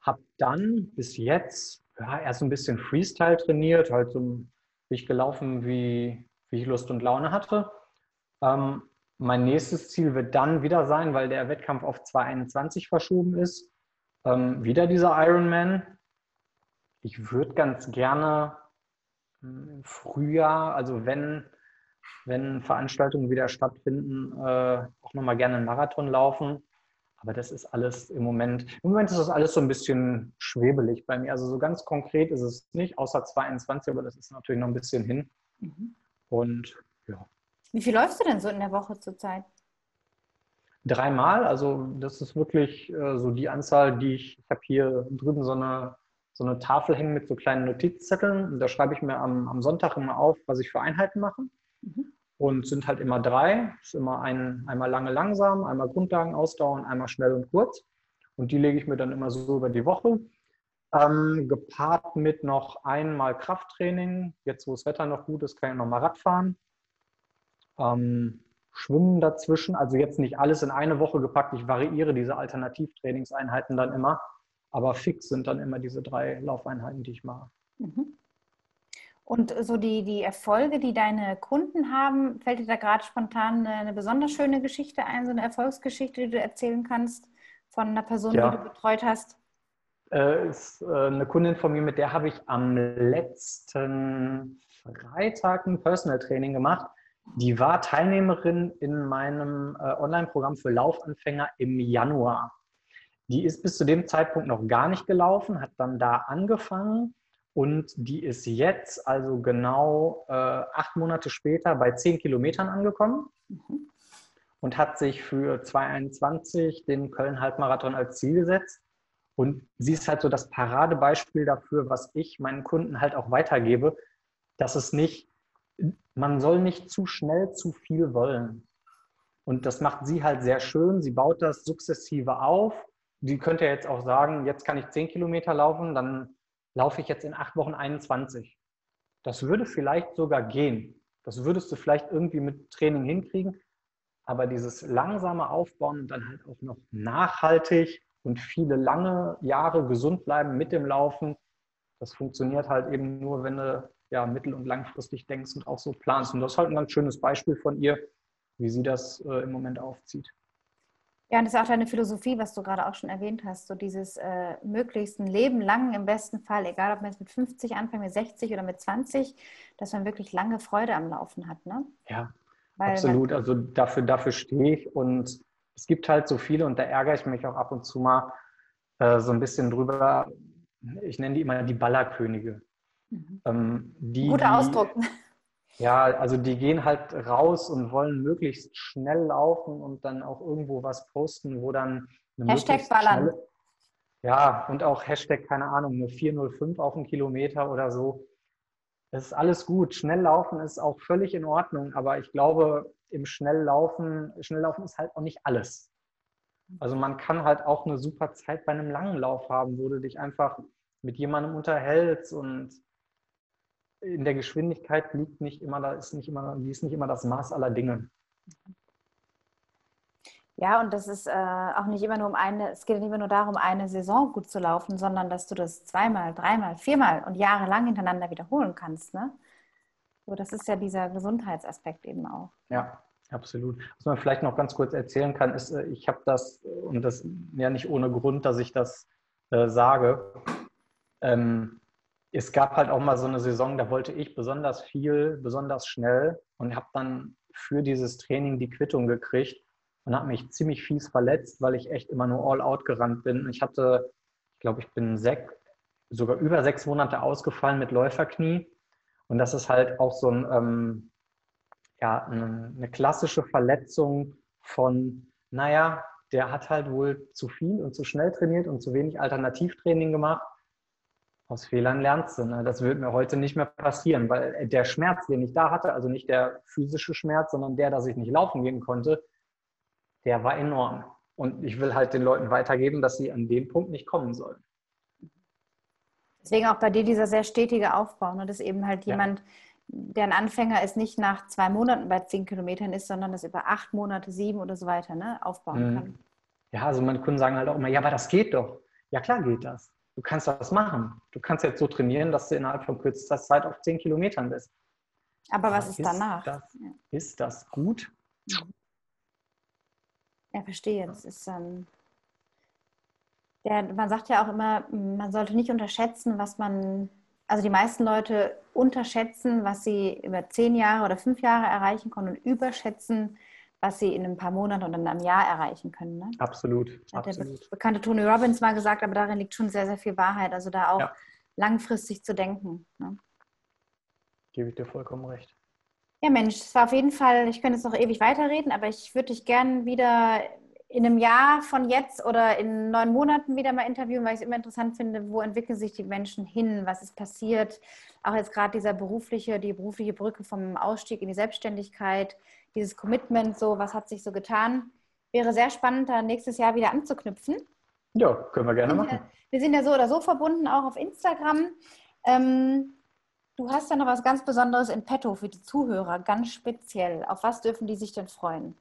habe dann bis jetzt ja, erst ein bisschen Freestyle trainiert, halt so bin ich gelaufen, wie, wie ich Lust und Laune hatte. Ähm, mein nächstes Ziel wird dann wieder sein, weil der Wettkampf auf 2021 verschoben ist, ähm, wieder dieser Ironman. Ich würde ganz gerne im Frühjahr, also wenn, wenn Veranstaltungen wieder stattfinden, äh, auch nochmal gerne einen Marathon laufen. Aber das ist alles im Moment, im Moment ist das alles so ein bisschen schwebelig bei mir. Also so ganz konkret ist es nicht, außer 22, aber das ist natürlich noch ein bisschen hin. Mhm. Und ja. Wie viel läufst du denn so in der Woche zurzeit? Dreimal, also das ist wirklich äh, so die Anzahl, die ich, ich habe hier drüben so eine, so eine Tafel hängen mit so kleinen Notizzetteln. Da schreibe ich mir am, am Sonntag immer auf, was ich für Einheiten mache. Mhm und sind halt immer drei. Ist immer ein, einmal lange langsam, einmal Grundlagen ausdauern, einmal schnell und kurz. Und die lege ich mir dann immer so über die Woche. Ähm, gepaart mit noch einmal Krafttraining. Jetzt, wo das Wetter noch gut ist, kann ich noch mal Radfahren. Ähm, Schwimmen dazwischen. Also jetzt nicht alles in eine Woche gepackt. Ich variiere diese Alternativtrainingseinheiten dann immer. Aber fix sind dann immer diese drei Laufeinheiten, die ich mache. Mhm. Und so die, die Erfolge, die deine Kunden haben, fällt dir da gerade spontan eine, besonders schöne Geschichte ein, so eine Erfolgsgeschichte, die du erzählen kannst von einer Person, ja. die du betreut hast? Äh, ist äh, eine Kundin von mir, mit der habe ich am letzten Freitag ein Personal Training gemacht. Die war Teilnehmerin in meinem äh, Online-Programm für Laufanfänger im Januar. Die ist bis zu dem Zeitpunkt noch gar nicht gelaufen, hat dann da angefangen und die ist jetzt, also genau äh, acht Monate später, bei zehn Kilometern angekommen mhm. und hat sich für 2021 den Köln-Halbmarathon als Ziel gesetzt. Und sie ist halt so das Paradebeispiel dafür, was ich meinen Kunden halt auch weitergebe, dass es nicht, man soll nicht zu schnell zu viel wollen. Und das macht sie halt sehr schön. Sie baut das sukzessive auf. Sie könnte jetzt auch sagen, jetzt kann ich zehn Kilometer laufen, dann laufe ich jetzt in acht Wochen 21. Das würde vielleicht sogar gehen. Das würdest du vielleicht irgendwie mit Training hinkriegen. Aber dieses langsame Aufbauen und dann halt auch noch nachhaltig und viele lange Jahre gesund bleiben mit dem Laufen, das funktioniert halt eben nur, wenn du ja mittel- und langfristig denkst und auch so planst. Und das ist halt ein ganz schönes Beispiel von ihr, wie sie das äh, im Moment aufzieht. Ja, und das ist auch deine Philosophie, was du gerade auch schon erwähnt hast, so dieses äh, möglichst ein Leben lang im besten Fall, egal ob man jetzt mit 50 anfängt, mit 60 oder mit 20, dass man wirklich lange Freude am Laufen hat, ne? Ja, Weil absolut. Also dafür, dafür stehe ich und es gibt halt so viele und da ärgere ich mich auch ab und zu mal äh, so ein bisschen drüber. Ich nenne die immer die Ballerkönige. Mhm. Ähm, die, Guter Ausdruck. Ja, also die gehen halt raus und wollen möglichst schnell laufen und dann auch irgendwo was posten, wo dann eine Hashtag ballern. Ja, und auch Hashtag, keine Ahnung, eine 405 auf einen Kilometer oder so. Das ist alles gut. Schnell laufen ist auch völlig in Ordnung, aber ich glaube, im Schnelllaufen, Schnelllaufen ist halt auch nicht alles. Also man kann halt auch eine super Zeit bei einem langen Lauf haben, wo du dich einfach mit jemandem unterhältst und in der Geschwindigkeit liegt nicht immer, da ist nicht immer, die ist nicht immer das Maß aller Dinge. Ja, und das ist äh, auch nicht immer nur um eine, es geht nicht immer nur darum, eine Saison gut zu laufen, sondern dass du das zweimal, dreimal, viermal und jahrelang hintereinander wiederholen kannst. Ne? So, das ist ja dieser Gesundheitsaspekt eben auch. Ja, absolut. Was man vielleicht noch ganz kurz erzählen kann, ist, äh, ich habe das, und das ja nicht ohne Grund, dass ich das äh, sage, ähm, es gab halt auch mal so eine Saison, da wollte ich besonders viel, besonders schnell und habe dann für dieses Training die Quittung gekriegt und habe mich ziemlich fies verletzt, weil ich echt immer nur all out gerannt bin. Ich hatte, ich glaube, ich bin sech, sogar über sechs Monate ausgefallen mit Läuferknie. Und das ist halt auch so ein, ähm, ja, eine klassische Verletzung von, naja, der hat halt wohl zu viel und zu schnell trainiert und zu wenig Alternativtraining gemacht. Aus Fehlern lernst du. Ne? Das wird mir heute nicht mehr passieren, weil der Schmerz, den ich da hatte, also nicht der physische Schmerz, sondern der, dass ich nicht laufen gehen konnte, der war enorm. Und ich will halt den Leuten weitergeben, dass sie an den Punkt nicht kommen sollen. Deswegen auch bei dir dieser sehr stetige Aufbau, ne? dass eben halt jemand, ja. der ein Anfänger ist, nicht nach zwei Monaten bei zehn Kilometern ist, sondern das über acht Monate, sieben oder so weiter ne? aufbauen mhm. kann. Ja, also meine Kunden sagen halt auch immer, ja, aber das geht doch. Ja, klar geht das. Du kannst das machen. Du kannst jetzt so trainieren, dass du innerhalb von kürzester Zeit auf zehn Kilometern bist. Aber was ist, ist danach? Das, ist das gut? Ja, verstehe. Das ist, ähm, der, man sagt ja auch immer, man sollte nicht unterschätzen, was man, also die meisten Leute unterschätzen, was sie über zehn Jahre oder fünf Jahre erreichen können und überschätzen, was sie in ein paar Monaten oder in einem Jahr erreichen können. Ne? Absolut. Hat absolut. der bekannte Tony Robbins mal gesagt, aber darin liegt schon sehr, sehr viel Wahrheit. Also da auch ja. langfristig zu denken. Ne? Gebe ich dir vollkommen recht. Ja, Mensch, es war auf jeden Fall, ich könnte jetzt noch ewig weiterreden, aber ich würde dich gerne wieder in einem Jahr von jetzt oder in neun Monaten wieder mal interviewen, weil ich es immer interessant finde, wo entwickeln sich die Menschen hin, was ist passiert. Auch jetzt gerade dieser berufliche, die berufliche Brücke vom Ausstieg in die Selbstständigkeit, dieses Commitment, so, was hat sich so getan. Wäre sehr spannend, da nächstes Jahr wieder anzuknüpfen. Ja, können wir gerne machen. Wir sind ja so oder so verbunden, auch auf Instagram. Ähm, Du hast ja noch was ganz Besonderes in petto für die Zuhörer, ganz speziell. Auf was dürfen die sich denn freuen?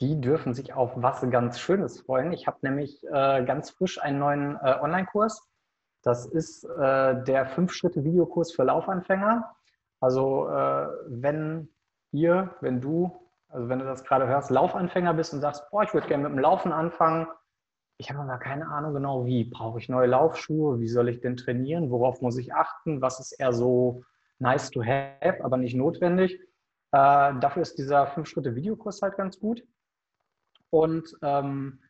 Die dürfen sich auf was ganz Schönes freuen. Ich habe nämlich äh, ganz frisch einen neuen äh, Online-Kurs. Das ist äh, der Fünf-Schritte-Videokurs für Laufanfänger. Also äh, wenn ihr, wenn du, also wenn du das gerade hörst, Laufanfänger bist und sagst, boah, ich würde gerne mit dem Laufen anfangen, ich habe aber keine Ahnung genau wie. Brauche ich neue Laufschuhe? Wie soll ich denn trainieren? Worauf muss ich achten? Was ist eher so nice to have, aber nicht notwendig. Äh, dafür ist dieser 5-Schritte-Videokurs halt ganz gut. Und ähm,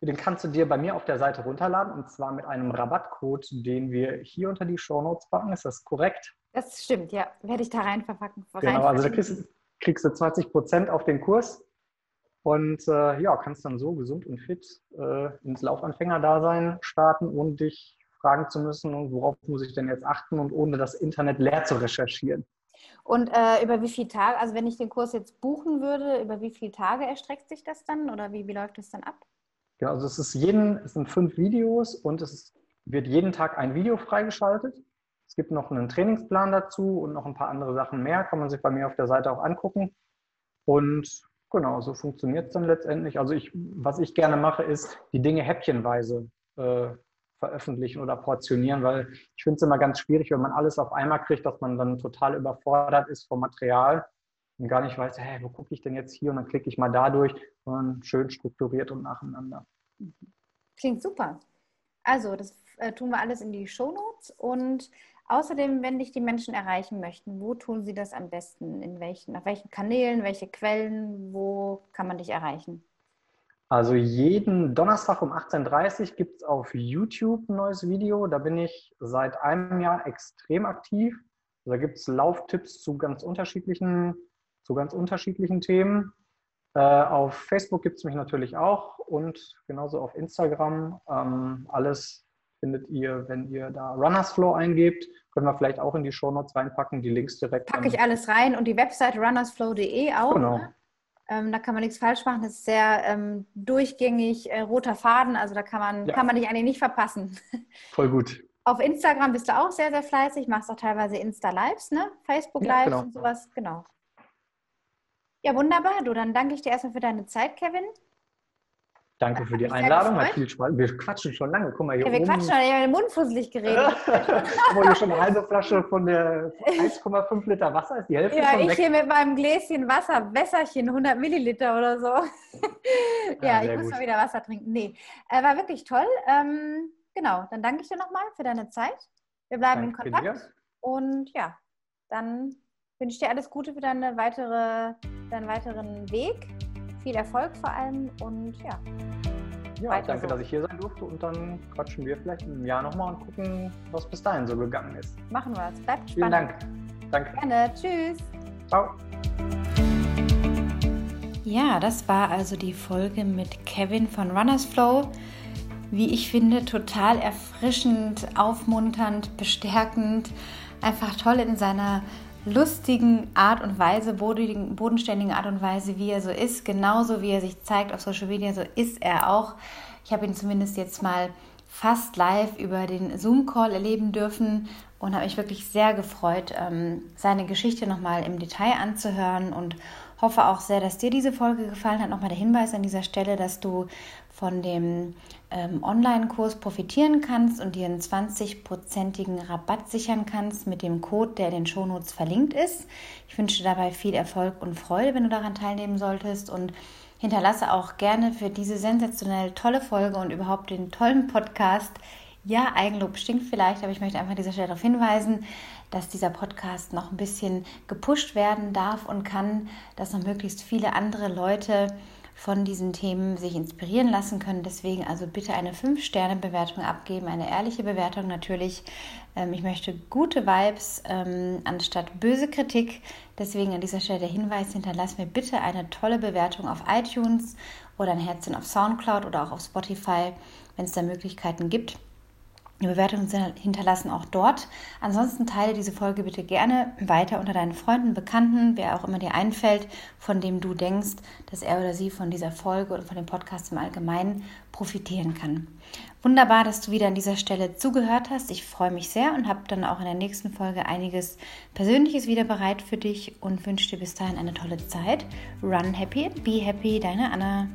den kannst du dir bei mir auf der Seite runterladen und zwar mit einem Rabattcode, den wir hier unter die Show Notes packen. Ist das korrekt? Das stimmt, ja. Werde ich da rein verpacken. Genau, also da kriegst, kriegst du 20 Prozent auf den Kurs und äh, ja, kannst dann so gesund und fit äh, ins Laufanfängerdasein starten und dich fragen zu müssen worauf muss ich denn jetzt achten und ohne das Internet leer zu recherchieren. Und äh, über wie viele Tage, also wenn ich den Kurs jetzt buchen würde, über wie viele Tage erstreckt sich das dann oder wie, wie läuft das dann ab? Ja, also es ist jeden, es sind fünf Videos und es ist, wird jeden Tag ein Video freigeschaltet. Es gibt noch einen Trainingsplan dazu und noch ein paar andere Sachen mehr, kann man sich bei mir auf der Seite auch angucken. Und genau, so funktioniert es dann letztendlich. Also ich, was ich gerne mache, ist die Dinge häppchenweise äh, veröffentlichen oder portionieren, weil ich finde es immer ganz schwierig, wenn man alles auf einmal kriegt, dass man dann total überfordert ist vom Material und gar nicht weiß, hey, wo gucke ich denn jetzt hier und dann klicke ich mal da durch, sondern schön strukturiert und nacheinander. Klingt super. Also, das äh, tun wir alles in die Shownotes und außerdem, wenn dich die Menschen erreichen möchten, wo tun sie das am besten? In welchen, auf welchen Kanälen, welche Quellen, wo kann man dich erreichen? Also jeden Donnerstag um 18.30 Uhr gibt es auf YouTube ein neues Video. Da bin ich seit einem Jahr extrem aktiv. Da gibt es Lauftipps zu ganz unterschiedlichen, zu ganz unterschiedlichen Themen. Äh, auf Facebook gibt es mich natürlich auch und genauso auf Instagram. Ähm, alles findet ihr, wenn ihr da Runners Flow eingebt. Können wir vielleicht auch in die Show Notes reinpacken, die Links direkt. Packe ich alles rein und die Website runnersflow.de auch. Genau. Ne? Ähm, da kann man nichts falsch machen. Das ist sehr ähm, durchgängig, äh, roter Faden. Also da kann man, ja. kann man dich eigentlich nicht verpassen. Voll gut. Auf Instagram bist du auch sehr, sehr fleißig, machst auch teilweise Insta-Lives, ne? Facebook-Lives ja, genau. und sowas, genau. Ja, wunderbar. Du, dann danke ich dir erstmal für deine Zeit, Kevin. Danke für die Einladung. Hat viel Spaß. Wir quatschen schon lange. Guck mal hier. Ja, wir oben. quatschen schon. Ich habe den Mund fusselig geredet. Aber hier schon eine halbe Flasche von der 1,5 Liter Wasser ist die Hälfte Ja, ich weg. hier mit meinem Gläschen Wasser, Wässerchen, 100 Milliliter oder so. ja, Ah, ich muss gut. mal wieder Wasser trinken. Nee, äh, war wirklich toll. Ähm, genau, dann danke ich dir nochmal für deine Zeit. Wir bleiben Danke in Kontakt. dir. Und ja, dann wünsche ich dir alles Gute für deine weitere, deinen weiteren Weg. Viel Erfolg vor allem und ja, Ja, danke, so. dass ich hier sein durfte. Und dann quatschen wir vielleicht im Jahr nochmal und gucken, was bis dahin so gegangen ist. machen wir es. Bleibt Vielen spannend. Dank. Danke. Gerne. Tschüss. Ciao. Ja, das war also die Folge mit Kevin von Runners Flow. Wie ich finde, total erfrischend, aufmunternd, bestärkend, einfach toll in seiner lustigen Art und Weise, bodenständigen Art und Weise, wie er so ist. Genauso wie er sich zeigt auf Social Media, so ist er auch. Ich habe ihn zumindest jetzt mal fast live über den Zoom-Call erleben dürfen und habe mich wirklich sehr gefreut, ähm, seine Geschichte nochmal im Detail anzuhören und hoffe auch sehr, dass dir diese Folge gefallen hat. Nochmal der Hinweis an dieser Stelle, dass du von dem ähm, Online-Kurs profitieren kannst und dir einen 20-prozentigen Rabatt sichern kannst mit dem Code, der in den Shownotes verlinkt ist. Ich wünsche dir dabei viel Erfolg und Freude, wenn du daran teilnehmen solltest und hinterlasse auch gerne für diese sensationell tolle Folge und überhaupt den tollen Podcast. Ja, Eigenlob stinkt vielleicht, aber ich möchte einfach an dieser Stelle darauf hinweisen, dass dieser Podcast noch ein bisschen gepusht werden darf und kann, dass noch möglichst viele andere Leute von diesen Themen sich inspirieren lassen können. Deswegen also bitte eine 5-Sterne-Bewertung abgeben, eine ehrliche Bewertung natürlich. Ähm, ich möchte gute Vibes ähm, anstatt böse Kritik. Deswegen an dieser Stelle der Hinweis, hinterlass mir bitte eine tolle Bewertung auf iTunes oder ein Herzchen auf Soundcloud oder auch auf Spotify, wenn es da Möglichkeiten gibt. Die Bewertungen sind hinterlassen auch dort. Ansonsten teile diese Folge bitte gerne weiter unter deinen Freunden, Bekannten, wer auch immer dir einfällt, von dem du denkst, dass er oder sie von dieser Folge oder von dem Podcast im Allgemeinen profitieren kann. Wunderbar, dass du wieder an dieser Stelle zugehört hast. Ich freue mich sehr und habe dann auch in der nächsten Folge einiges Persönliches wieder bereit für dich und wünsche dir bis dahin eine tolle Zeit. Run happy, be happy, deine Anna.